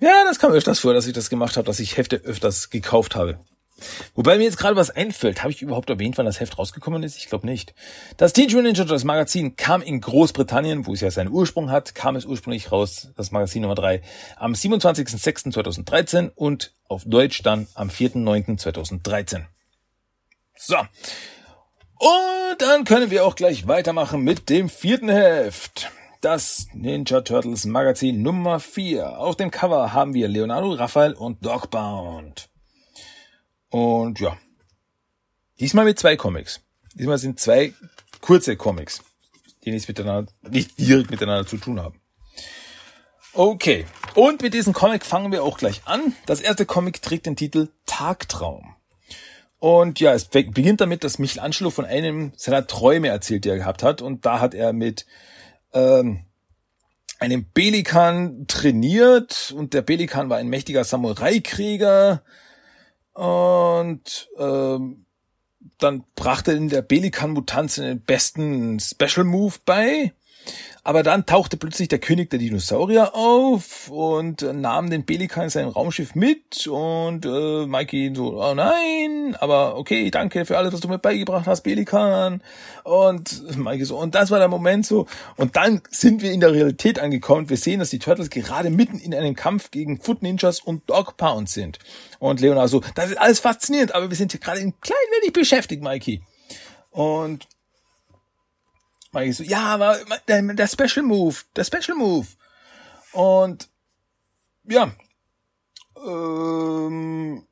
Ja, das kam öfters vor, dass ich das gemacht habe, dass ich Hefte öfters gekauft habe. Wobei mir jetzt gerade was einfällt, habe ich überhaupt erwähnt, wann das Heft rausgekommen ist? Ich glaube nicht. Das Teenage Mutant Ninja Turtles Magazin kam in Großbritannien, wo es ja seinen Ursprung hat, kam es ursprünglich raus, das Magazin Nummer 3, am 27.06.2013 und auf Deutsch dann am 4.09.2013. So. Und dann können wir auch gleich weitermachen mit dem vierten Heft. Das Ninja Turtles Magazin Nummer 4. Auf dem Cover haben wir Leonardo, Raphael und Dogbound. Und ja. Diesmal mit zwei Comics. Diesmal sind zwei kurze Comics, die nichts miteinander, nicht direkt miteinander zu tun haben. Okay. Und mit diesem Comic fangen wir auch gleich an. Das erste Comic trägt den Titel Tagtraum. Und ja, es beginnt damit, dass Michelangelo von einem seiner Träume erzählt, die er gehabt hat. Und da hat er mit ähm, einem Belikan trainiert. Und der Belikan war ein mächtiger Samurai-Krieger. Und ähm, dann brachte in der Belikan-Mutanz den besten Special Move bei aber dann tauchte plötzlich der König der Dinosaurier auf und nahm den Pelikan in seinem Raumschiff mit und äh, Mikey so, oh nein, aber okay, danke für alles, was du mir beigebracht hast, Pelikan. Und Mikey so, und das war der Moment so. Und dann sind wir in der Realität angekommen. Wir sehen, dass die Turtles gerade mitten in einem Kampf gegen Foot Ninjas und Dog Pound sind. Und Leonard so, das ist alles faszinierend, aber wir sind hier gerade ein klein wenig beschäftigt, Mikey. Und Mike so, ja, aber der, Special Move, der Special Move. Und ja, ähm,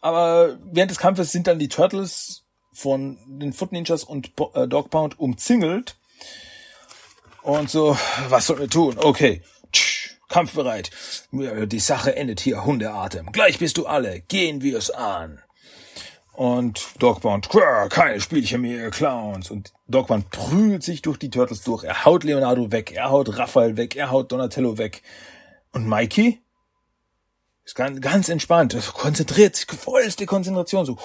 aber während des Kampfes sind dann die Turtles von den Foot Ninjas und äh, Dog Pound umzingelt. Und so, was sollen wir tun? Okay, Tsch, kampfbereit. Die Sache endet hier, Hundeatem. Gleich bist du alle. Gehen wir es an. Und Dogbound, keine Spielchen mehr, ihr Clowns. Und Dogbound prügelt sich durch die Turtles durch. Er haut Leonardo weg, er haut Raphael weg, er haut Donatello weg. Und Mikey ist ganz, ganz entspannt, konzentriert sich, vollste Konzentration, so.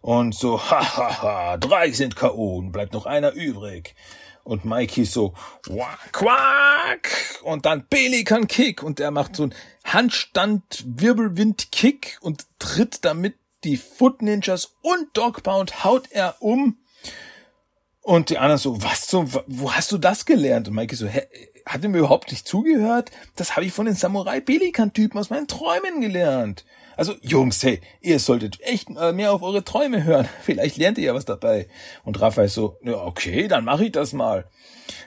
Und so, hahaha, drei sind K.O. bleibt noch einer übrig. Und Mikey so, quack, quack. Und dann Pelikan Kick. Und er macht so einen Handstand Wirbelwind Kick und tritt damit die Foot Ninjas und Dogbound haut er um. Und die anderen so, was zum, wo hast du das gelernt? Und Mikey so, hä, hat er mir überhaupt nicht zugehört? Das habe ich von den Samurai Pelikan Typen aus meinen Träumen gelernt. Also Jungs, hey, ihr solltet echt äh, mehr auf eure Träume hören. Vielleicht lernt ihr ja was dabei. Und Raphael so, ja, okay, dann mache ich das mal.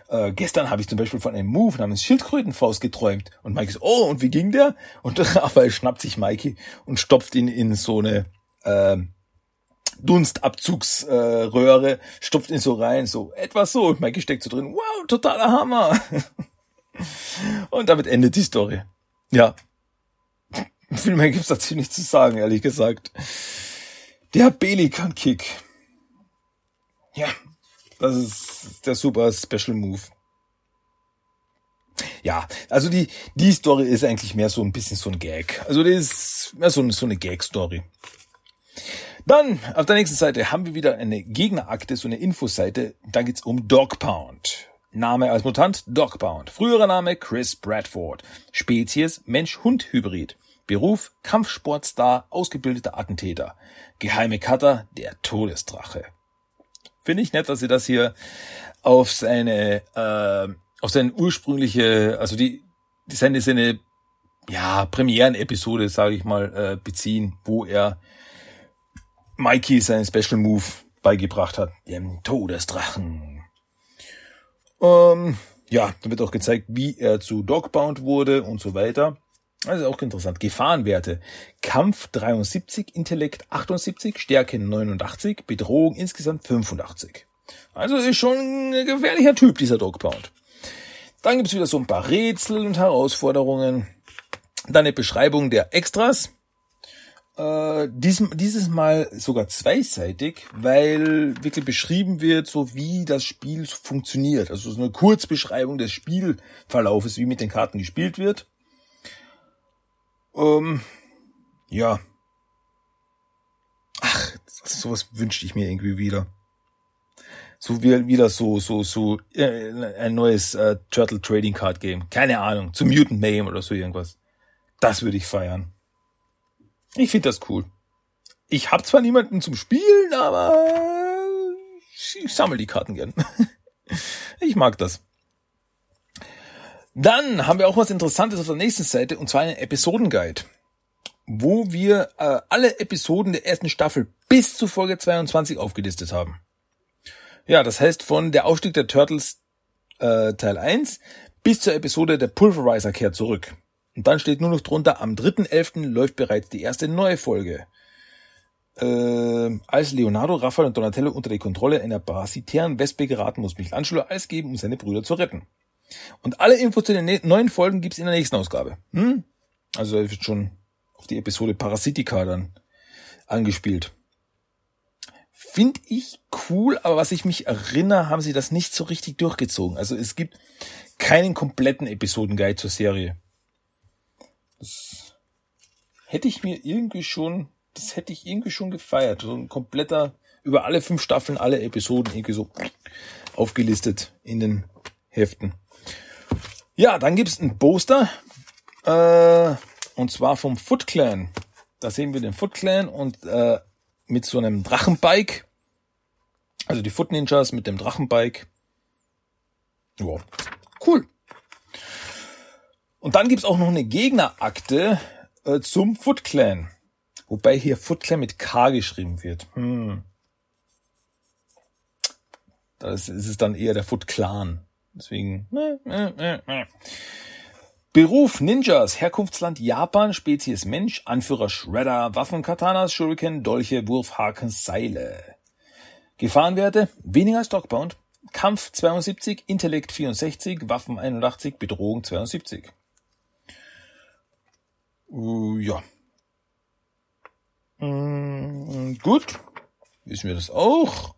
Äh, gestern habe ich zum Beispiel von einem Move namens Schildkrötenfaust geträumt. Und Mikey so, oh, und wie ging der? Und Raphael schnappt sich Mikey und stopft ihn in so eine äh, Dunstabzugsröhre, äh, stopft ihn so rein, so etwas so. Und Mikey steckt so drin, wow, totaler Hammer. und damit endet die Story. Ja, viel mehr gibt's dazu nicht zu sagen, ehrlich gesagt. Der Belikan-Kick. Ja, das ist der super Special Move. Ja, also die, die Story ist eigentlich mehr so ein bisschen so ein Gag. Also das ist mehr so, so eine Gag-Story. Dann, auf der nächsten Seite haben wir wieder eine Gegnerakte, so eine Infoseite. Da geht's um Dog Pound. Name als Mutant Dog Pound. Früherer Name Chris Bradford. Spezies Mensch-Hund-Hybrid. Beruf Kampfsportstar, ausgebildeter Attentäter. Geheime Cutter, der Todesdrache. Finde ich nett, dass sie das hier auf seine, äh, auf seine ursprüngliche, also die, die seine, seine, ja, Premieren-Episode, sage ich mal, äh, beziehen, wo er Mikey seinen Special Move beigebracht hat, dem Todesdrachen. Ähm, ja, da wird auch gezeigt, wie er zu Dogbound wurde und so weiter. Also auch interessant. Gefahrenwerte. Kampf 73, Intellekt 78, Stärke 89, Bedrohung insgesamt 85. Also ist schon ein gefährlicher Typ, dieser Dogpound. Dann gibt's wieder so ein paar Rätsel und Herausforderungen. Dann eine Beschreibung der Extras. Äh, diesem, dieses Mal sogar zweiseitig, weil wirklich beschrieben wird, so wie das Spiel funktioniert. Also so eine Kurzbeschreibung des Spielverlaufes, wie mit den Karten gespielt wird. Ähm, ja. Ach, sowas wünschte ich mir irgendwie wieder. So wie wieder so so so äh, ein neues äh, Turtle Trading Card Game. Keine Ahnung, zu Mutant Mayhem oder so irgendwas. Das würde ich feiern. Ich finde das cool. Ich habe zwar niemanden zum Spielen, aber ich sammle die Karten gern. ich mag das. Dann haben wir auch was Interessantes auf der nächsten Seite und zwar einen Episodenguide, wo wir äh, alle Episoden der ersten Staffel bis zu Folge 22 aufgelistet haben. Ja, das heißt von der Aufstieg der Turtles äh, Teil 1 bis zur Episode der Pulverizer kehrt zurück. Und dann steht nur noch drunter, am 3.11. läuft bereits die erste neue Folge. Äh, als Leonardo, Raphael und Donatello unter die Kontrolle einer parasitären Wespe geraten, muss Michelangelo alles geben, um seine Brüder zu retten. Und alle Infos zu den ne-, neuen Folgen gibt's in der nächsten Ausgabe. Hm? Also es wird schon auf die Episode Parasitica dann angespielt. Finde ich cool, aber was ich mich erinnere, haben sie das nicht so richtig durchgezogen. Also es gibt keinen kompletten Episodenguide zur Serie. Das hätte ich mir irgendwie schon, das hätte ich irgendwie schon gefeiert. So ein kompletter, über alle fünf Staffeln, alle Episoden irgendwie so aufgelistet in den Heften. Ja, dann gibt's ein Poster, äh, und zwar vom Foot Clan. Da sehen wir den Foot Clan und äh, mit so einem Drachenbike. Also die Foot Ninjas mit dem Drachenbike. Wow. Cool. Und dann gibt's auch noch eine Gegnerakte äh, zum Foot Clan. Wobei hier Foot Clan mit K geschrieben wird. Hm. Das ist es dann eher der Foot Clan. Deswegen. Äh, äh, äh, Beruf Ninjas, Herkunftsland Japan, Spezies Mensch, Anführer Shredder, Waffen Katanas, Shuriken, Dolche, Wurfhaken, Seile. Gefahrenwerte weniger Stockbound, Kampf 72, Intellekt 64, Waffen 81, Bedrohung 72. Uh, ja. Mm, gut, wissen wir das auch.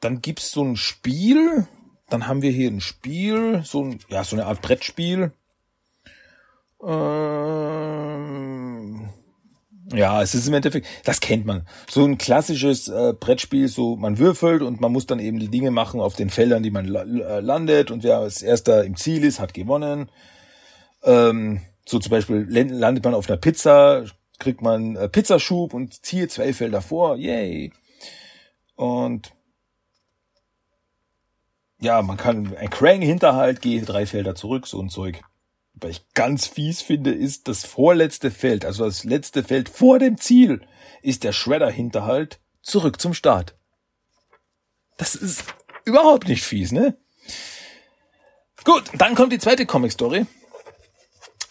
Dann gibt's so ein Spiel, dann haben wir hier ein Spiel, so ein, ja, so eine Art Brettspiel ähm, ja, es ist im Endeffekt, das kennt man. So ein klassisches äh, Brettspiel, so man würfelt und man muss dann eben die Dinge machen auf den Feldern, die man la landet und wer als erster im Ziel ist, hat gewonnen. Ähm, so zum Beispiel landet man auf einer Pizza, kriegt man äh, Pizzaschub und ziehe zwei Felder vor, yay. Und ja, man kann ein Krang-Hinterhalt, gehe drei Felder zurück, so ein Zeug was ich ganz fies finde, ist das vorletzte Feld, also das letzte Feld vor dem Ziel, ist der Shredder-Hinterhalt zurück zum Start. Das ist überhaupt nicht fies, ne? Gut, dann kommt die zweite Comic-Story.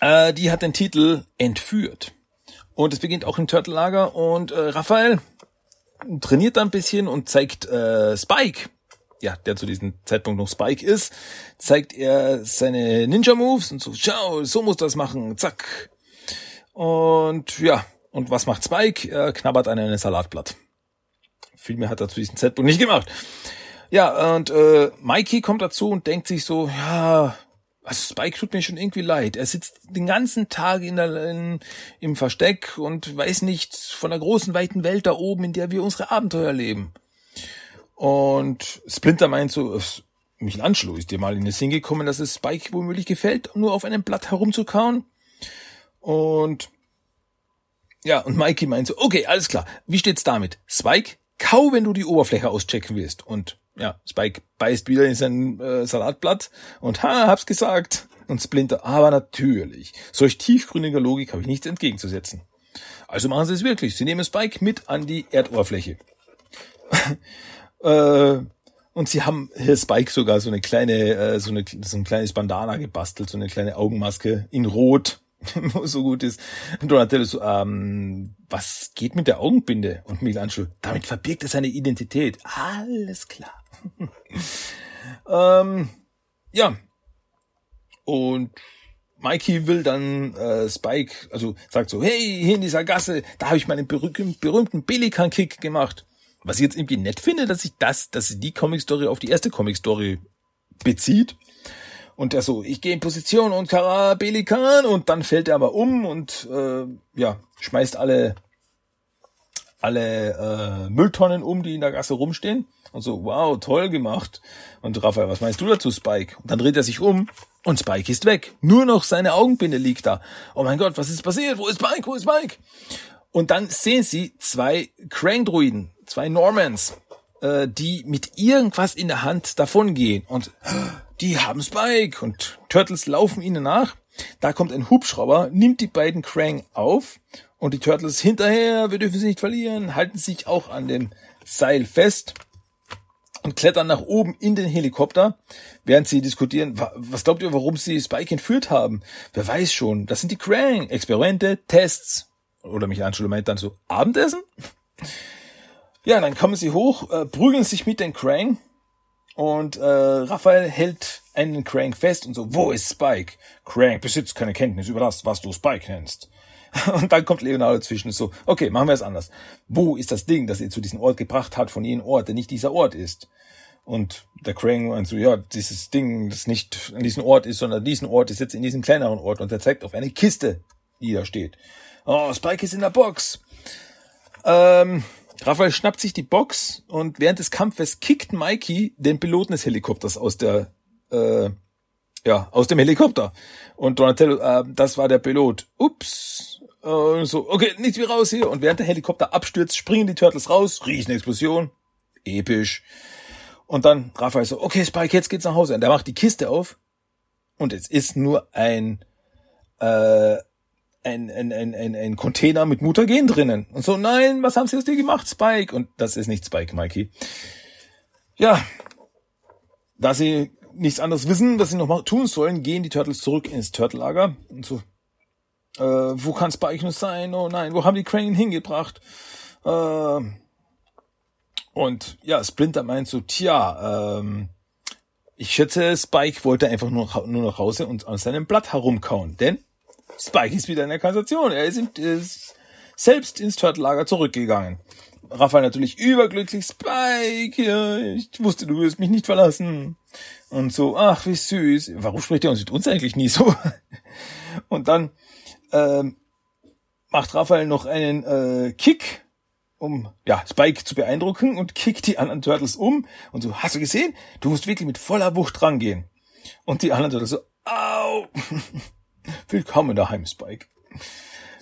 Äh, die hat den Titel Entführt. Und es beginnt auch im Turtle-Lager und äh, Raphael trainiert da ein bisschen und zeigt äh, Spike, ja, der zu diesem Zeitpunkt noch Spike ist, zeigt er seine Ninja-Moves und so, schau, so muss das machen, zack. Und ja, und was macht Spike? Er knabbert an einem Salatblatt. Viel mehr hat er zu diesem Zeitpunkt nicht gemacht. Ja, und äh, Mikey kommt dazu und denkt sich so, ja, also Spike tut mir schon irgendwie leid. Er sitzt den ganzen Tag in der, in, im Versteck und weiß nichts von der großen, weiten Welt da oben, in der wir unsere Abenteuer leben. Und Splinter meint so, Michelangelo ist dir mal in den Sinn gekommen, dass es Spike womöglich gefällt, nur auf einem Blatt herumzukauen. Und ja, und Mikey meint so, okay, alles klar. Wie steht's damit? Spike, kau, wenn du die Oberfläche auschecken willst. Und ja, Spike beißt wieder in sein äh, Salatblatt und ha, hab's gesagt. Und Splinter, aber natürlich. Solch tiefgründiger Logik habe ich nichts entgegenzusetzen. Also machen sie es wirklich. Sie nehmen Spike mit an die Erdoberfläche. Äh, und sie haben hier Spike sogar so eine kleine, äh, so, eine, so ein kleines Bandana gebastelt, so eine kleine Augenmaske in Rot, wo so gut ist. Und Donatello so, ähm, was geht mit der Augenbinde? Und Michelangelo, damit verbirgt er seine Identität. Alles klar. ähm, ja. Und Mikey will dann äh, Spike, also sagt so, hey, hier in dieser Gasse, da habe ich meinen berühmten, berühmten Pelikan-Kick gemacht. Was ich jetzt irgendwie nett finde, dass sich das, dass sie die Comic-Story auf die erste Comic-Story bezieht. Und er so, ich gehe in Position und Kara Belikan und dann fällt er aber um und äh, ja, schmeißt alle alle äh, Mülltonnen um, die in der Gasse rumstehen. Und so, wow, toll gemacht. Und Raphael, was meinst du dazu, Spike? Und dann dreht er sich um und Spike ist weg. Nur noch seine Augenbinde liegt da. Oh mein Gott, was ist passiert? Wo ist Spike? Wo ist Spike? Und dann sehen sie zwei Krang-Druiden, zwei Normans, äh, die mit irgendwas in der Hand davongehen. Und die haben Spike und Turtles laufen ihnen nach. Da kommt ein Hubschrauber, nimmt die beiden Krang auf und die Turtles hinterher, wir dürfen sie nicht verlieren, halten sich auch an dem Seil fest und klettern nach oben in den Helikopter, während sie diskutieren, was glaubt ihr, warum sie Spike entführt haben? Wer weiß schon, das sind die Krang, Experimente, Tests. Oder Michelangelo meint dann so, Abendessen? Ja, dann kommen sie hoch, äh, prügeln sich mit den Krang und äh, Raphael hält einen Krang fest und so, wo ist Spike? Krang besitzt keine Kenntnis über das, was du Spike nennst. Und dann kommt Leonardo zwischen so, okay, machen wir es anders. Wo ist das Ding, das ihr zu diesem Ort gebracht hat, von jenem Ort, der nicht dieser Ort ist? Und der Krang meint so, ja, dieses Ding, das nicht an diesem Ort ist, sondern diesen Ort ist jetzt in diesem kleineren Ort. Und er zeigt auf eine Kiste, die da steht. Oh, Spike ist in der Box. Ähm, Raphael schnappt sich die Box und während des Kampfes kickt Mikey den Piloten des Helikopters aus der, äh, ja, aus dem Helikopter. Und Donatello, äh, das war der Pilot. Ups. Äh, so, okay, nichts wie raus hier. Und während der Helikopter abstürzt, springen die Turtles raus. Riesenexplosion. Episch. Und dann Raphael so, okay, Spike, jetzt geht's nach Hause. Und er macht die Kiste auf. Und es ist nur ein, äh, ein, ein, ein, ein, ein Container mit Mutagen drinnen. Und so, nein, was haben sie aus dir gemacht, Spike? Und das ist nicht Spike, Mikey. Ja, da sie nichts anderes wissen, was sie noch tun sollen, gehen die Turtles zurück ins Turtle-Lager. Und so, äh, wo kann Spike nur sein? Oh nein, wo haben die Crane hingebracht? Äh, und ja, Splinter meint so, tja, ähm, ich schätze, Spike wollte einfach nur, nur nach Hause und an seinem Blatt herumkauen, denn Spike ist wieder in der Kassation. Er ist, in, ist selbst ins Turtle-Lager zurückgegangen. Raphael natürlich überglücklich. Spike, ja, ich wusste, du wirst mich nicht verlassen. Und so, ach, wie süß. Warum spricht er uns mit uns eigentlich nie so? Und dann ähm, macht Raphael noch einen äh, Kick, um ja Spike zu beeindrucken und kickt die anderen Turtles um. Und so, hast du gesehen? Du musst wirklich mit voller Wucht rangehen. Und die anderen Turtles so, au. Willkommen daheim, Spike.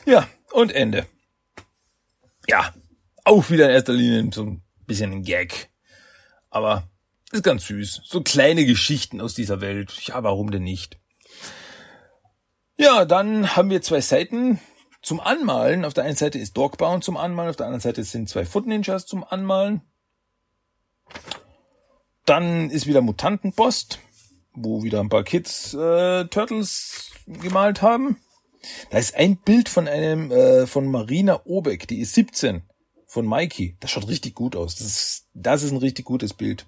Ja, und Ende. Ja, auch wieder in erster Linie so ein bisschen ein Gag. Aber ist ganz süß. So kleine Geschichten aus dieser Welt. Ja, warum denn nicht? Ja, dann haben wir zwei Seiten zum Anmalen. Auf der einen Seite ist Dogbound zum Anmalen, auf der anderen Seite sind zwei Foot Ninjas zum Anmalen. Dann ist wieder Mutantenpost, wo wieder ein paar Kids äh, Turtles gemalt haben. Da ist ein Bild von einem äh, von Marina Obeck, die ist 17 von Mikey. Das schaut richtig gut aus. Das ist, das ist ein richtig gutes Bild.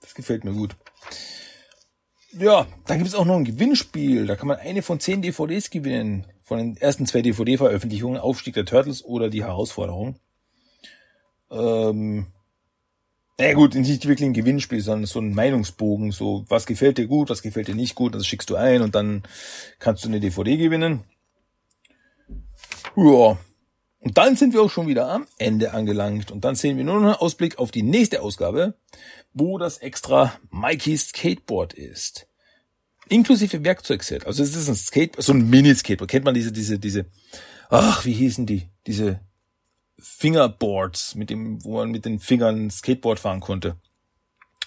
Das gefällt mir gut. Ja, dann gibt es auch noch ein Gewinnspiel. Da kann man eine von zehn DVDs gewinnen. Von den ersten zwei DVD-Veröffentlichungen, Aufstieg der Turtles oder die Herausforderung. Ähm, naja gut, nicht wirklich ein Gewinnspiel, sondern so ein Meinungsbogen. So, was gefällt dir gut, was gefällt dir nicht gut, das schickst du ein und dann kannst du eine DVD gewinnen. Ja, und dann sind wir auch schon wieder am Ende angelangt. Und dann sehen wir nur noch einen Ausblick auf die nächste Ausgabe, wo das extra Mikey's Skateboard ist. Inklusive Werkzeugset. Also es ist ein Skateboard, so ein Mini-Skateboard. Kennt man diese, diese, diese, ach, wie hießen die? Diese Fingerboards, mit dem, wo man mit den Fingern Skateboard fahren konnte.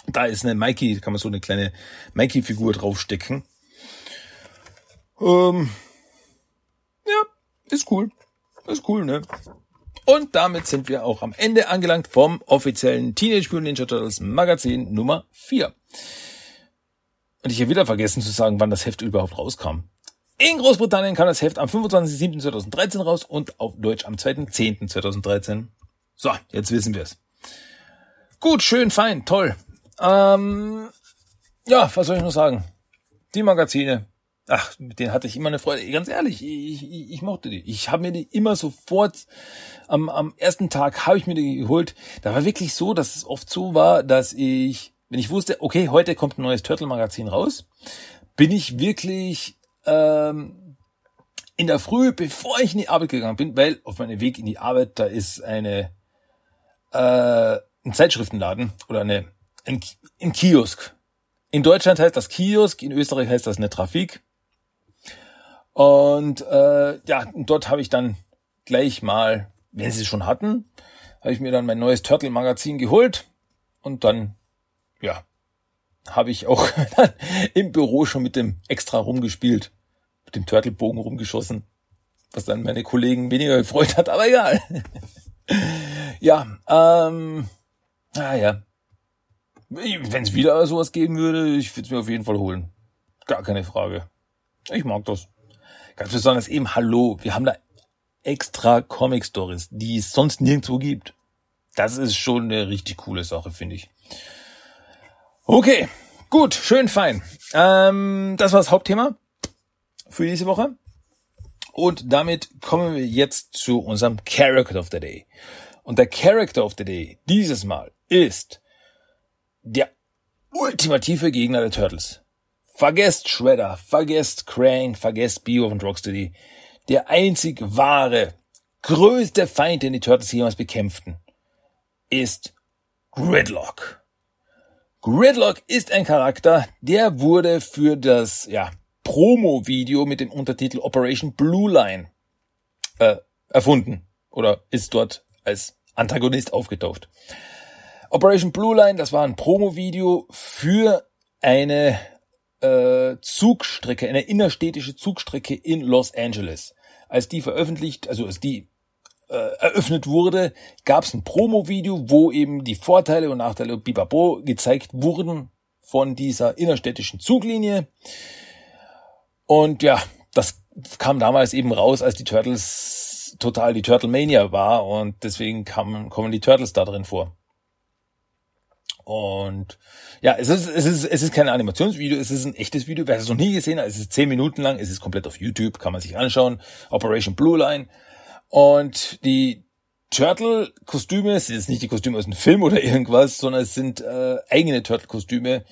Da ist eine Mikey, kann man so eine kleine Mikey-Figur draufstecken. Ähm, ja, ist cool. Das ist cool, ne? Und damit sind wir auch am Ende angelangt vom offiziellen Teenage Mutant Ninja Turtles Magazin Nummer 4. Und ich habe wieder vergessen zu sagen, wann das Heft überhaupt rauskam. In Großbritannien kam das Heft am 25.07.2013 raus und auf Deutsch am 2.10.2013. So, jetzt wissen wir es. Gut, schön, fein, toll. Ähm, ja, was soll ich noch sagen? Die Magazine, Ach, mit denen hatte ich immer eine Freude. Ganz ehrlich, ich, ich, ich mochte die. Ich habe mir die immer sofort am, am ersten Tag habe ich mir die geholt. Da war wirklich so, dass es oft so war, dass ich, wenn ich wusste, okay, heute kommt ein neues Turtle-Magazin raus, bin ich wirklich ähm, in der Früh, bevor ich in die Arbeit gegangen bin, weil auf meinem Weg in die Arbeit, da ist eine äh, ein Zeitschriftenladen oder eine ein, ein Kiosk. In Deutschland heißt das Kiosk, in Österreich heißt das eine Trafik. Und äh, ja, dort habe ich dann gleich mal, wenn sie es schon hatten, habe ich mir dann mein neues Turtle-Magazin geholt und dann, ja, habe ich auch im Büro schon mit dem extra rumgespielt, mit dem Turtle-Bogen rumgeschossen, was dann meine Kollegen weniger gefreut hat, aber egal. ja, ähm, naja, wenn es wieder sowas geben würde, ich würde es mir auf jeden Fall holen. Gar keine Frage. Ich mag das. Ganz besonders eben Hallo. Wir haben da extra Comic Stories, die es sonst nirgendwo gibt. Das ist schon eine richtig coole Sache, finde ich. Okay, gut, schön fein. Ähm, das war das Hauptthema für diese Woche. Und damit kommen wir jetzt zu unserem Character of the Day. Und der Character of the Day dieses Mal ist der ultimative Gegner der Turtles. Vergesst Shredder, vergesst Crane, vergesst Bio und Rocksteady. Der einzig wahre, größte Feind, den die Turtles jemals bekämpften, ist Gridlock. Gridlock ist ein Charakter, der wurde für das, ja, Promo-Video mit dem Untertitel Operation Blue Line äh, erfunden oder ist dort als Antagonist aufgetaucht. Operation Blue Line, das war ein Promo-Video für eine äh, Zugstrecke, eine innerstädtische Zugstrecke in Los Angeles. Als die veröffentlicht, also als die äh, eröffnet wurde, gab es ein Promo-Video, wo eben die Vorteile und Nachteile Bibabo gezeigt wurden von dieser innerstädtischen Zuglinie. Und ja, das kam damals eben raus, als die Turtles total die Turtle Mania war und deswegen kamen, kommen die Turtles da drin vor. Und ja, es ist, es ist, es ist kein Animationsvideo, es ist ein echtes Video. Wer es noch nie gesehen hat, es ist zehn Minuten lang, es ist komplett auf YouTube, kann man sich anschauen. Operation Blue Line. Und die Turtle-Kostüme, es sind nicht die Kostüme aus dem Film oder irgendwas, sondern es sind äh, eigene Turtle-Kostüme,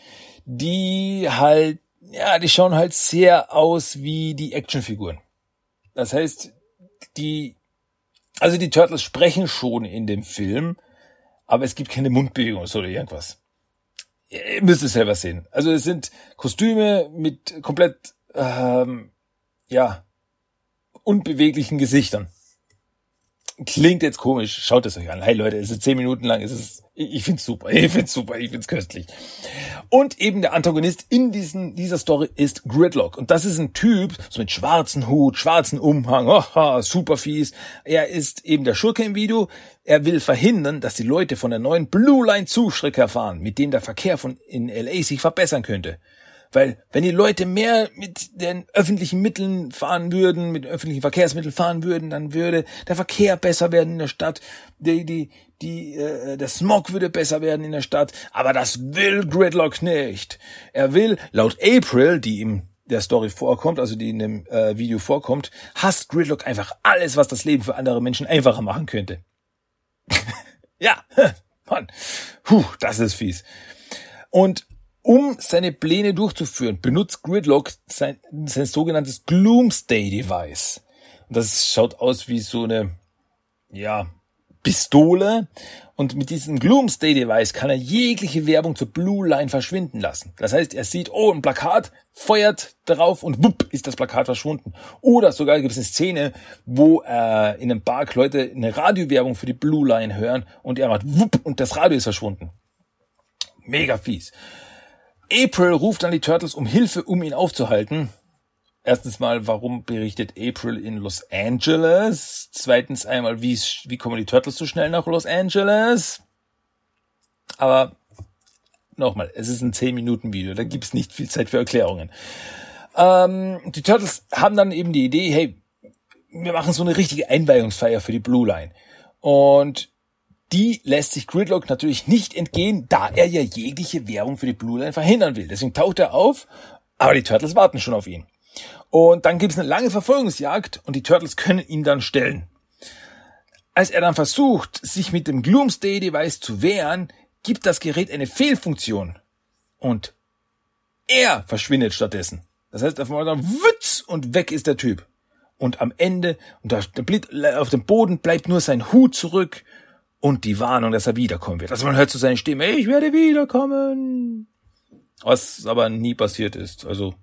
die halt ja, die schauen halt sehr aus wie die Actionfiguren. Das heißt, die, also die Turtles sprechen schon in dem Film, aber es gibt keine Mundbewegung oder irgendwas. Ihr müsst es selber sehen. Also es sind Kostüme mit komplett, ähm, ja, unbeweglichen Gesichtern klingt jetzt komisch, schaut es euch an. Hey Leute, es ist zehn Minuten lang, es ist, ich, find's super, ich find's super, ich find's köstlich. Und eben der Antagonist in diesen, dieser Story ist Gridlock. Und das ist ein Typ, so mit schwarzen Hut, schwarzen Umhang, haha, super fies. Er ist eben der Schurke im Video. Er will verhindern, dass die Leute von der neuen Blue Line Zuschreck erfahren, mit dem der Verkehr von in LA sich verbessern könnte. Weil wenn die Leute mehr mit den öffentlichen Mitteln fahren würden, mit öffentlichen Verkehrsmitteln fahren würden, dann würde der Verkehr besser werden in der Stadt, die, die, die, äh, der Smog würde besser werden in der Stadt. Aber das will Gridlock nicht. Er will, laut April, die ihm der Story vorkommt, also die in dem äh, Video vorkommt, hasst Gridlock einfach alles, was das Leben für andere Menschen einfacher machen könnte. ja, Mann, Puh, das ist fies. Und um seine Pläne durchzuführen, benutzt Gridlock sein, sein sogenanntes Gloomsday Device. Und das schaut aus wie so eine, ja, Pistole. Und mit diesem Gloomsday Device kann er jegliche Werbung zur Blue Line verschwinden lassen. Das heißt, er sieht, oh, ein Plakat, feuert darauf und wupp, ist das Plakat verschwunden. Oder sogar gibt es eine Szene, wo äh, in einem Park Leute eine Radiowerbung für die Blue Line hören und er macht wupp und das Radio ist verschwunden. Mega fies. April ruft an die Turtles um Hilfe, um ihn aufzuhalten. Erstens mal, warum berichtet April in Los Angeles? Zweitens einmal, wie, wie kommen die Turtles so schnell nach Los Angeles? Aber nochmal, es ist ein 10-Minuten-Video, da gibt's nicht viel Zeit für Erklärungen. Ähm, die Turtles haben dann eben die Idee, hey, wir machen so eine richtige Einweihungsfeier für die Blue Line. Und die lässt sich Gridlock natürlich nicht entgehen, da er ja jegliche Werbung für die Blue Line verhindern will. Deswegen taucht er auf, aber die Turtles warten schon auf ihn. Und dann gibt es eine lange Verfolgungsjagd und die Turtles können ihn dann stellen. Als er dann versucht, sich mit dem Gloomsday Device zu wehren, gibt das Gerät eine Fehlfunktion. Und er verschwindet stattdessen. Das heißt, auf dann wütz und weg ist der Typ. Und am Ende, und da, auf dem Boden bleibt nur sein Hut zurück und die Warnung, dass er wiederkommen wird. Also man hört zu seiner Stimme, ich werde wiederkommen. Was aber nie passiert ist. Also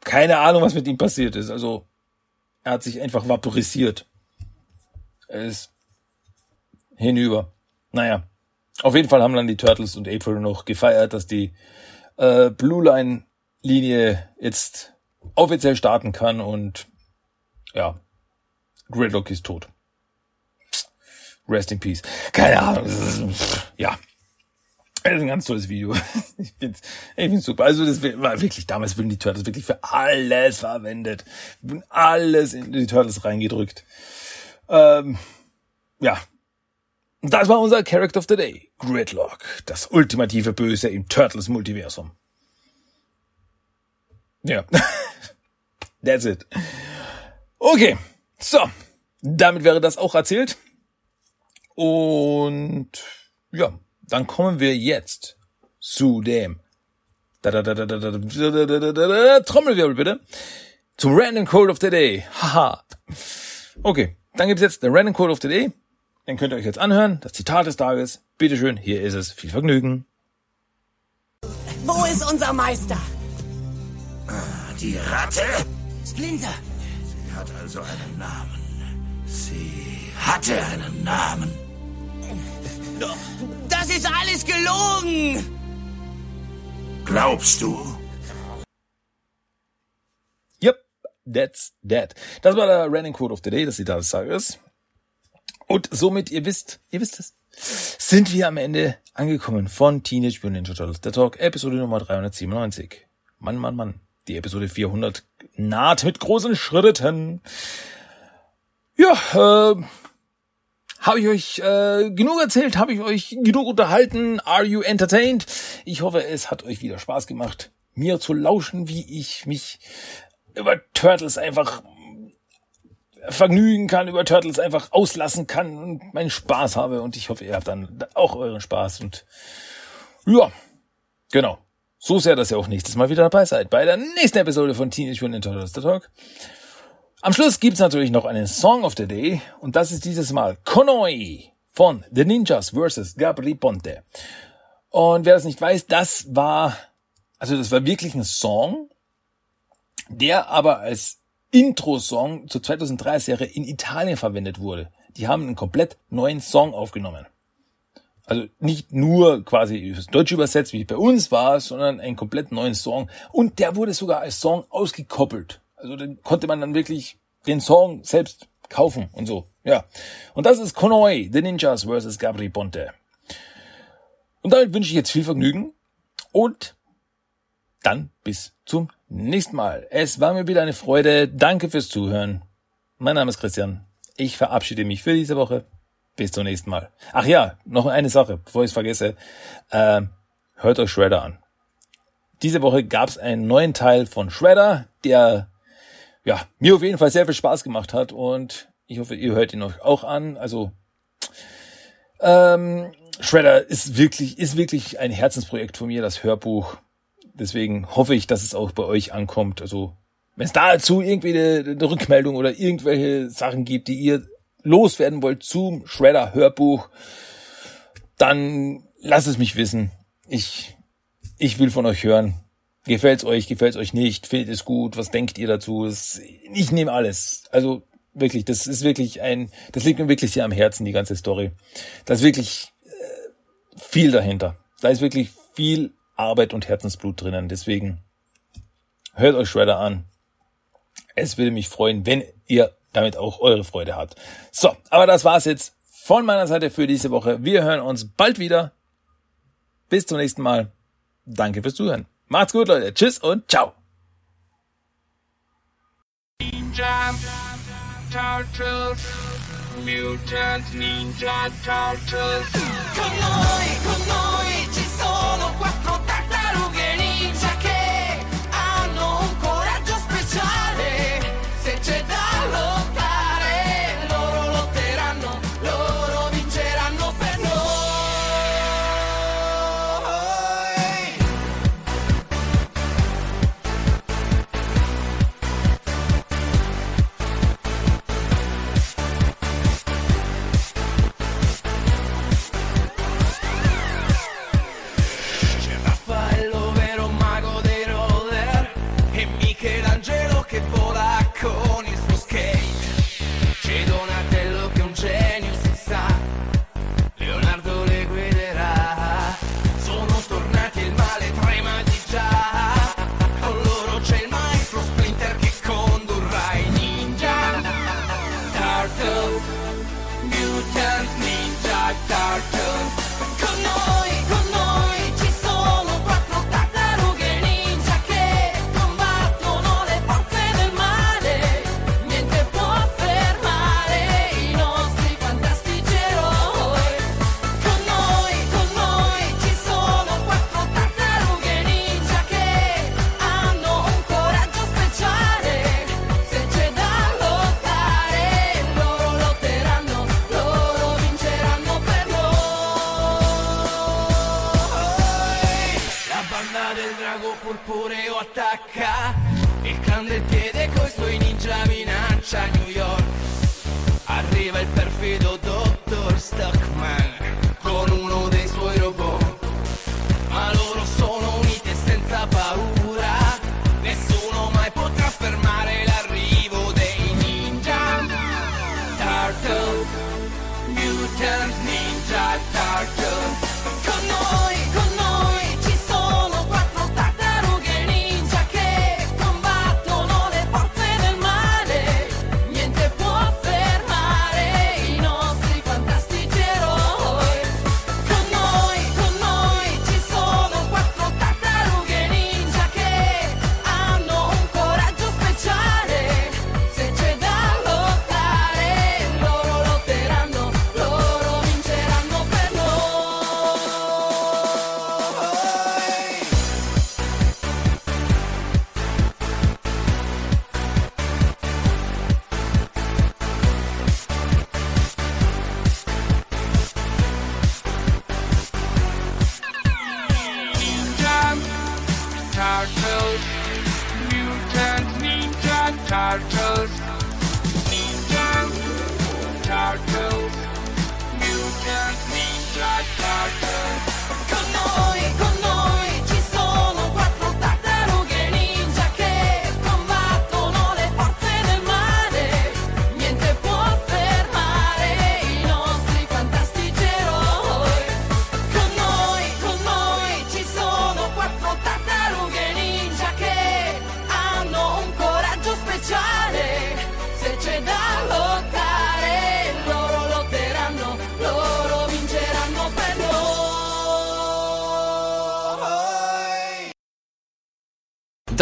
keine Ahnung, was mit ihm passiert ist. Also er hat sich einfach vaporisiert. Er ist hinüber. Naja, auf jeden Fall haben dann die Turtles und April noch gefeiert, dass die äh, Blue Line Linie jetzt offiziell starten kann und ja, Gridlock ist tot. Rest in Peace. Keine Ahnung. Ja. Das ist ein ganz tolles Video. Ich find's, ich find's super. Also das war wirklich, damals wurden die Turtles wirklich für alles verwendet. Wurden alles in die Turtles reingedrückt. Ähm, ja. Das war unser Character of the Day. Gridlock. Das ultimative Böse im Turtles-Multiversum. Ja. That's it. Okay. So, damit wäre das auch erzählt. Und ja, dann kommen wir jetzt zu dem Trommelwirbel bitte. Zum Random Code of the Day. Haha. Okay, dann gibt's jetzt den Random Code of the Day. Den könnt ihr euch jetzt anhören. Das Zitat des Tages. Bitteschön, hier ist es. Viel Vergnügen. Wo ist unser Meister? Die Ratte? Splinter. Sie hat also einen Namen. Sie hatte einen Namen. Das ist alles gelogen. Glaubst du? Yep, that's that. Das war der Running Code of the Day, das Zitat des Tages. Und somit, ihr wisst, ihr wisst es, sind wir am Ende angekommen von Teenage Mutant Ninja Turtles, der Talk, Episode Nummer 397. Mann, Mann, Mann. Die Episode 400 naht mit großen Schritten. Ja, äh, habe ich euch äh, genug erzählt? Habe ich euch genug unterhalten? Are you entertained? Ich hoffe, es hat euch wieder Spaß gemacht, mir zu lauschen, wie ich mich über Turtles einfach vergnügen kann, über Turtles einfach auslassen kann und meinen Spaß habe. Und ich hoffe, ihr habt dann auch euren Spaß. Und ja, genau. So sehr, dass ihr auch nächstes Mal wieder dabei seid bei der nächsten Episode von Teenage Mutant Ninja Turtles The Talk. Am Schluss gibt's natürlich noch einen Song of the Day und das ist dieses Mal Konoi von The Ninjas vs. Gabri Ponte. Und wer das nicht weiß, das war, also das war wirklich ein Song, der aber als Intro-Song zur 2003-Serie in Italien verwendet wurde. Die haben einen komplett neuen Song aufgenommen. Also nicht nur quasi das Deutsch übersetzt, wie bei uns war, sondern einen komplett neuen Song. Und der wurde sogar als Song ausgekoppelt. Also den konnte man dann wirklich den Song selbst kaufen und so. Ja. Und das ist Konoi, The Ninjas vs. Gabri Ponte. Und damit wünsche ich jetzt viel Vergnügen und dann bis zum nächsten Mal. Es war mir wieder eine Freude. Danke fürs Zuhören. Mein Name ist Christian. Ich verabschiede mich für diese Woche. Bis zum nächsten Mal. Ach ja, noch eine Sache, bevor ich es vergesse. Äh, hört euch Shredder an. Diese Woche gab es einen neuen Teil von Shredder, der ja mir auf jeden Fall sehr viel Spaß gemacht hat und ich hoffe, ihr hört ihn euch auch an. Also ähm, Shredder ist wirklich ist wirklich ein Herzensprojekt von mir, das Hörbuch deswegen hoffe ich, dass es auch bei euch ankommt. Also wenn es dazu irgendwie eine, eine, Rückmeldung oder irgendwelche Sachen gibt, die ihr loswerden wollt zum Shredder Hörbuch, dann lasst es mich wissen. Ich, ich will von euch hören. Gefällt's euch, gefällt's euch nicht, findet es gut, was denkt ihr dazu? Ich nehme alles. Also wirklich, das ist wirklich ein, das liegt mir wirklich sehr am Herzen, die ganze Story. Da ist wirklich äh, viel dahinter. Da ist wirklich viel Arbeit und Herzensblut drinnen. Deswegen hört euch Shredder an. Es würde mich freuen, wenn ihr damit auch eure Freude habt. So, aber das war's jetzt von meiner Seite für diese Woche. Wir hören uns bald wieder. Bis zum nächsten Mal. Danke fürs Zuhören. Macht's gut, Leute. Tschüss und ciao. Ninja Turtles, Mutant Ninja Turtles. Con noi, con noi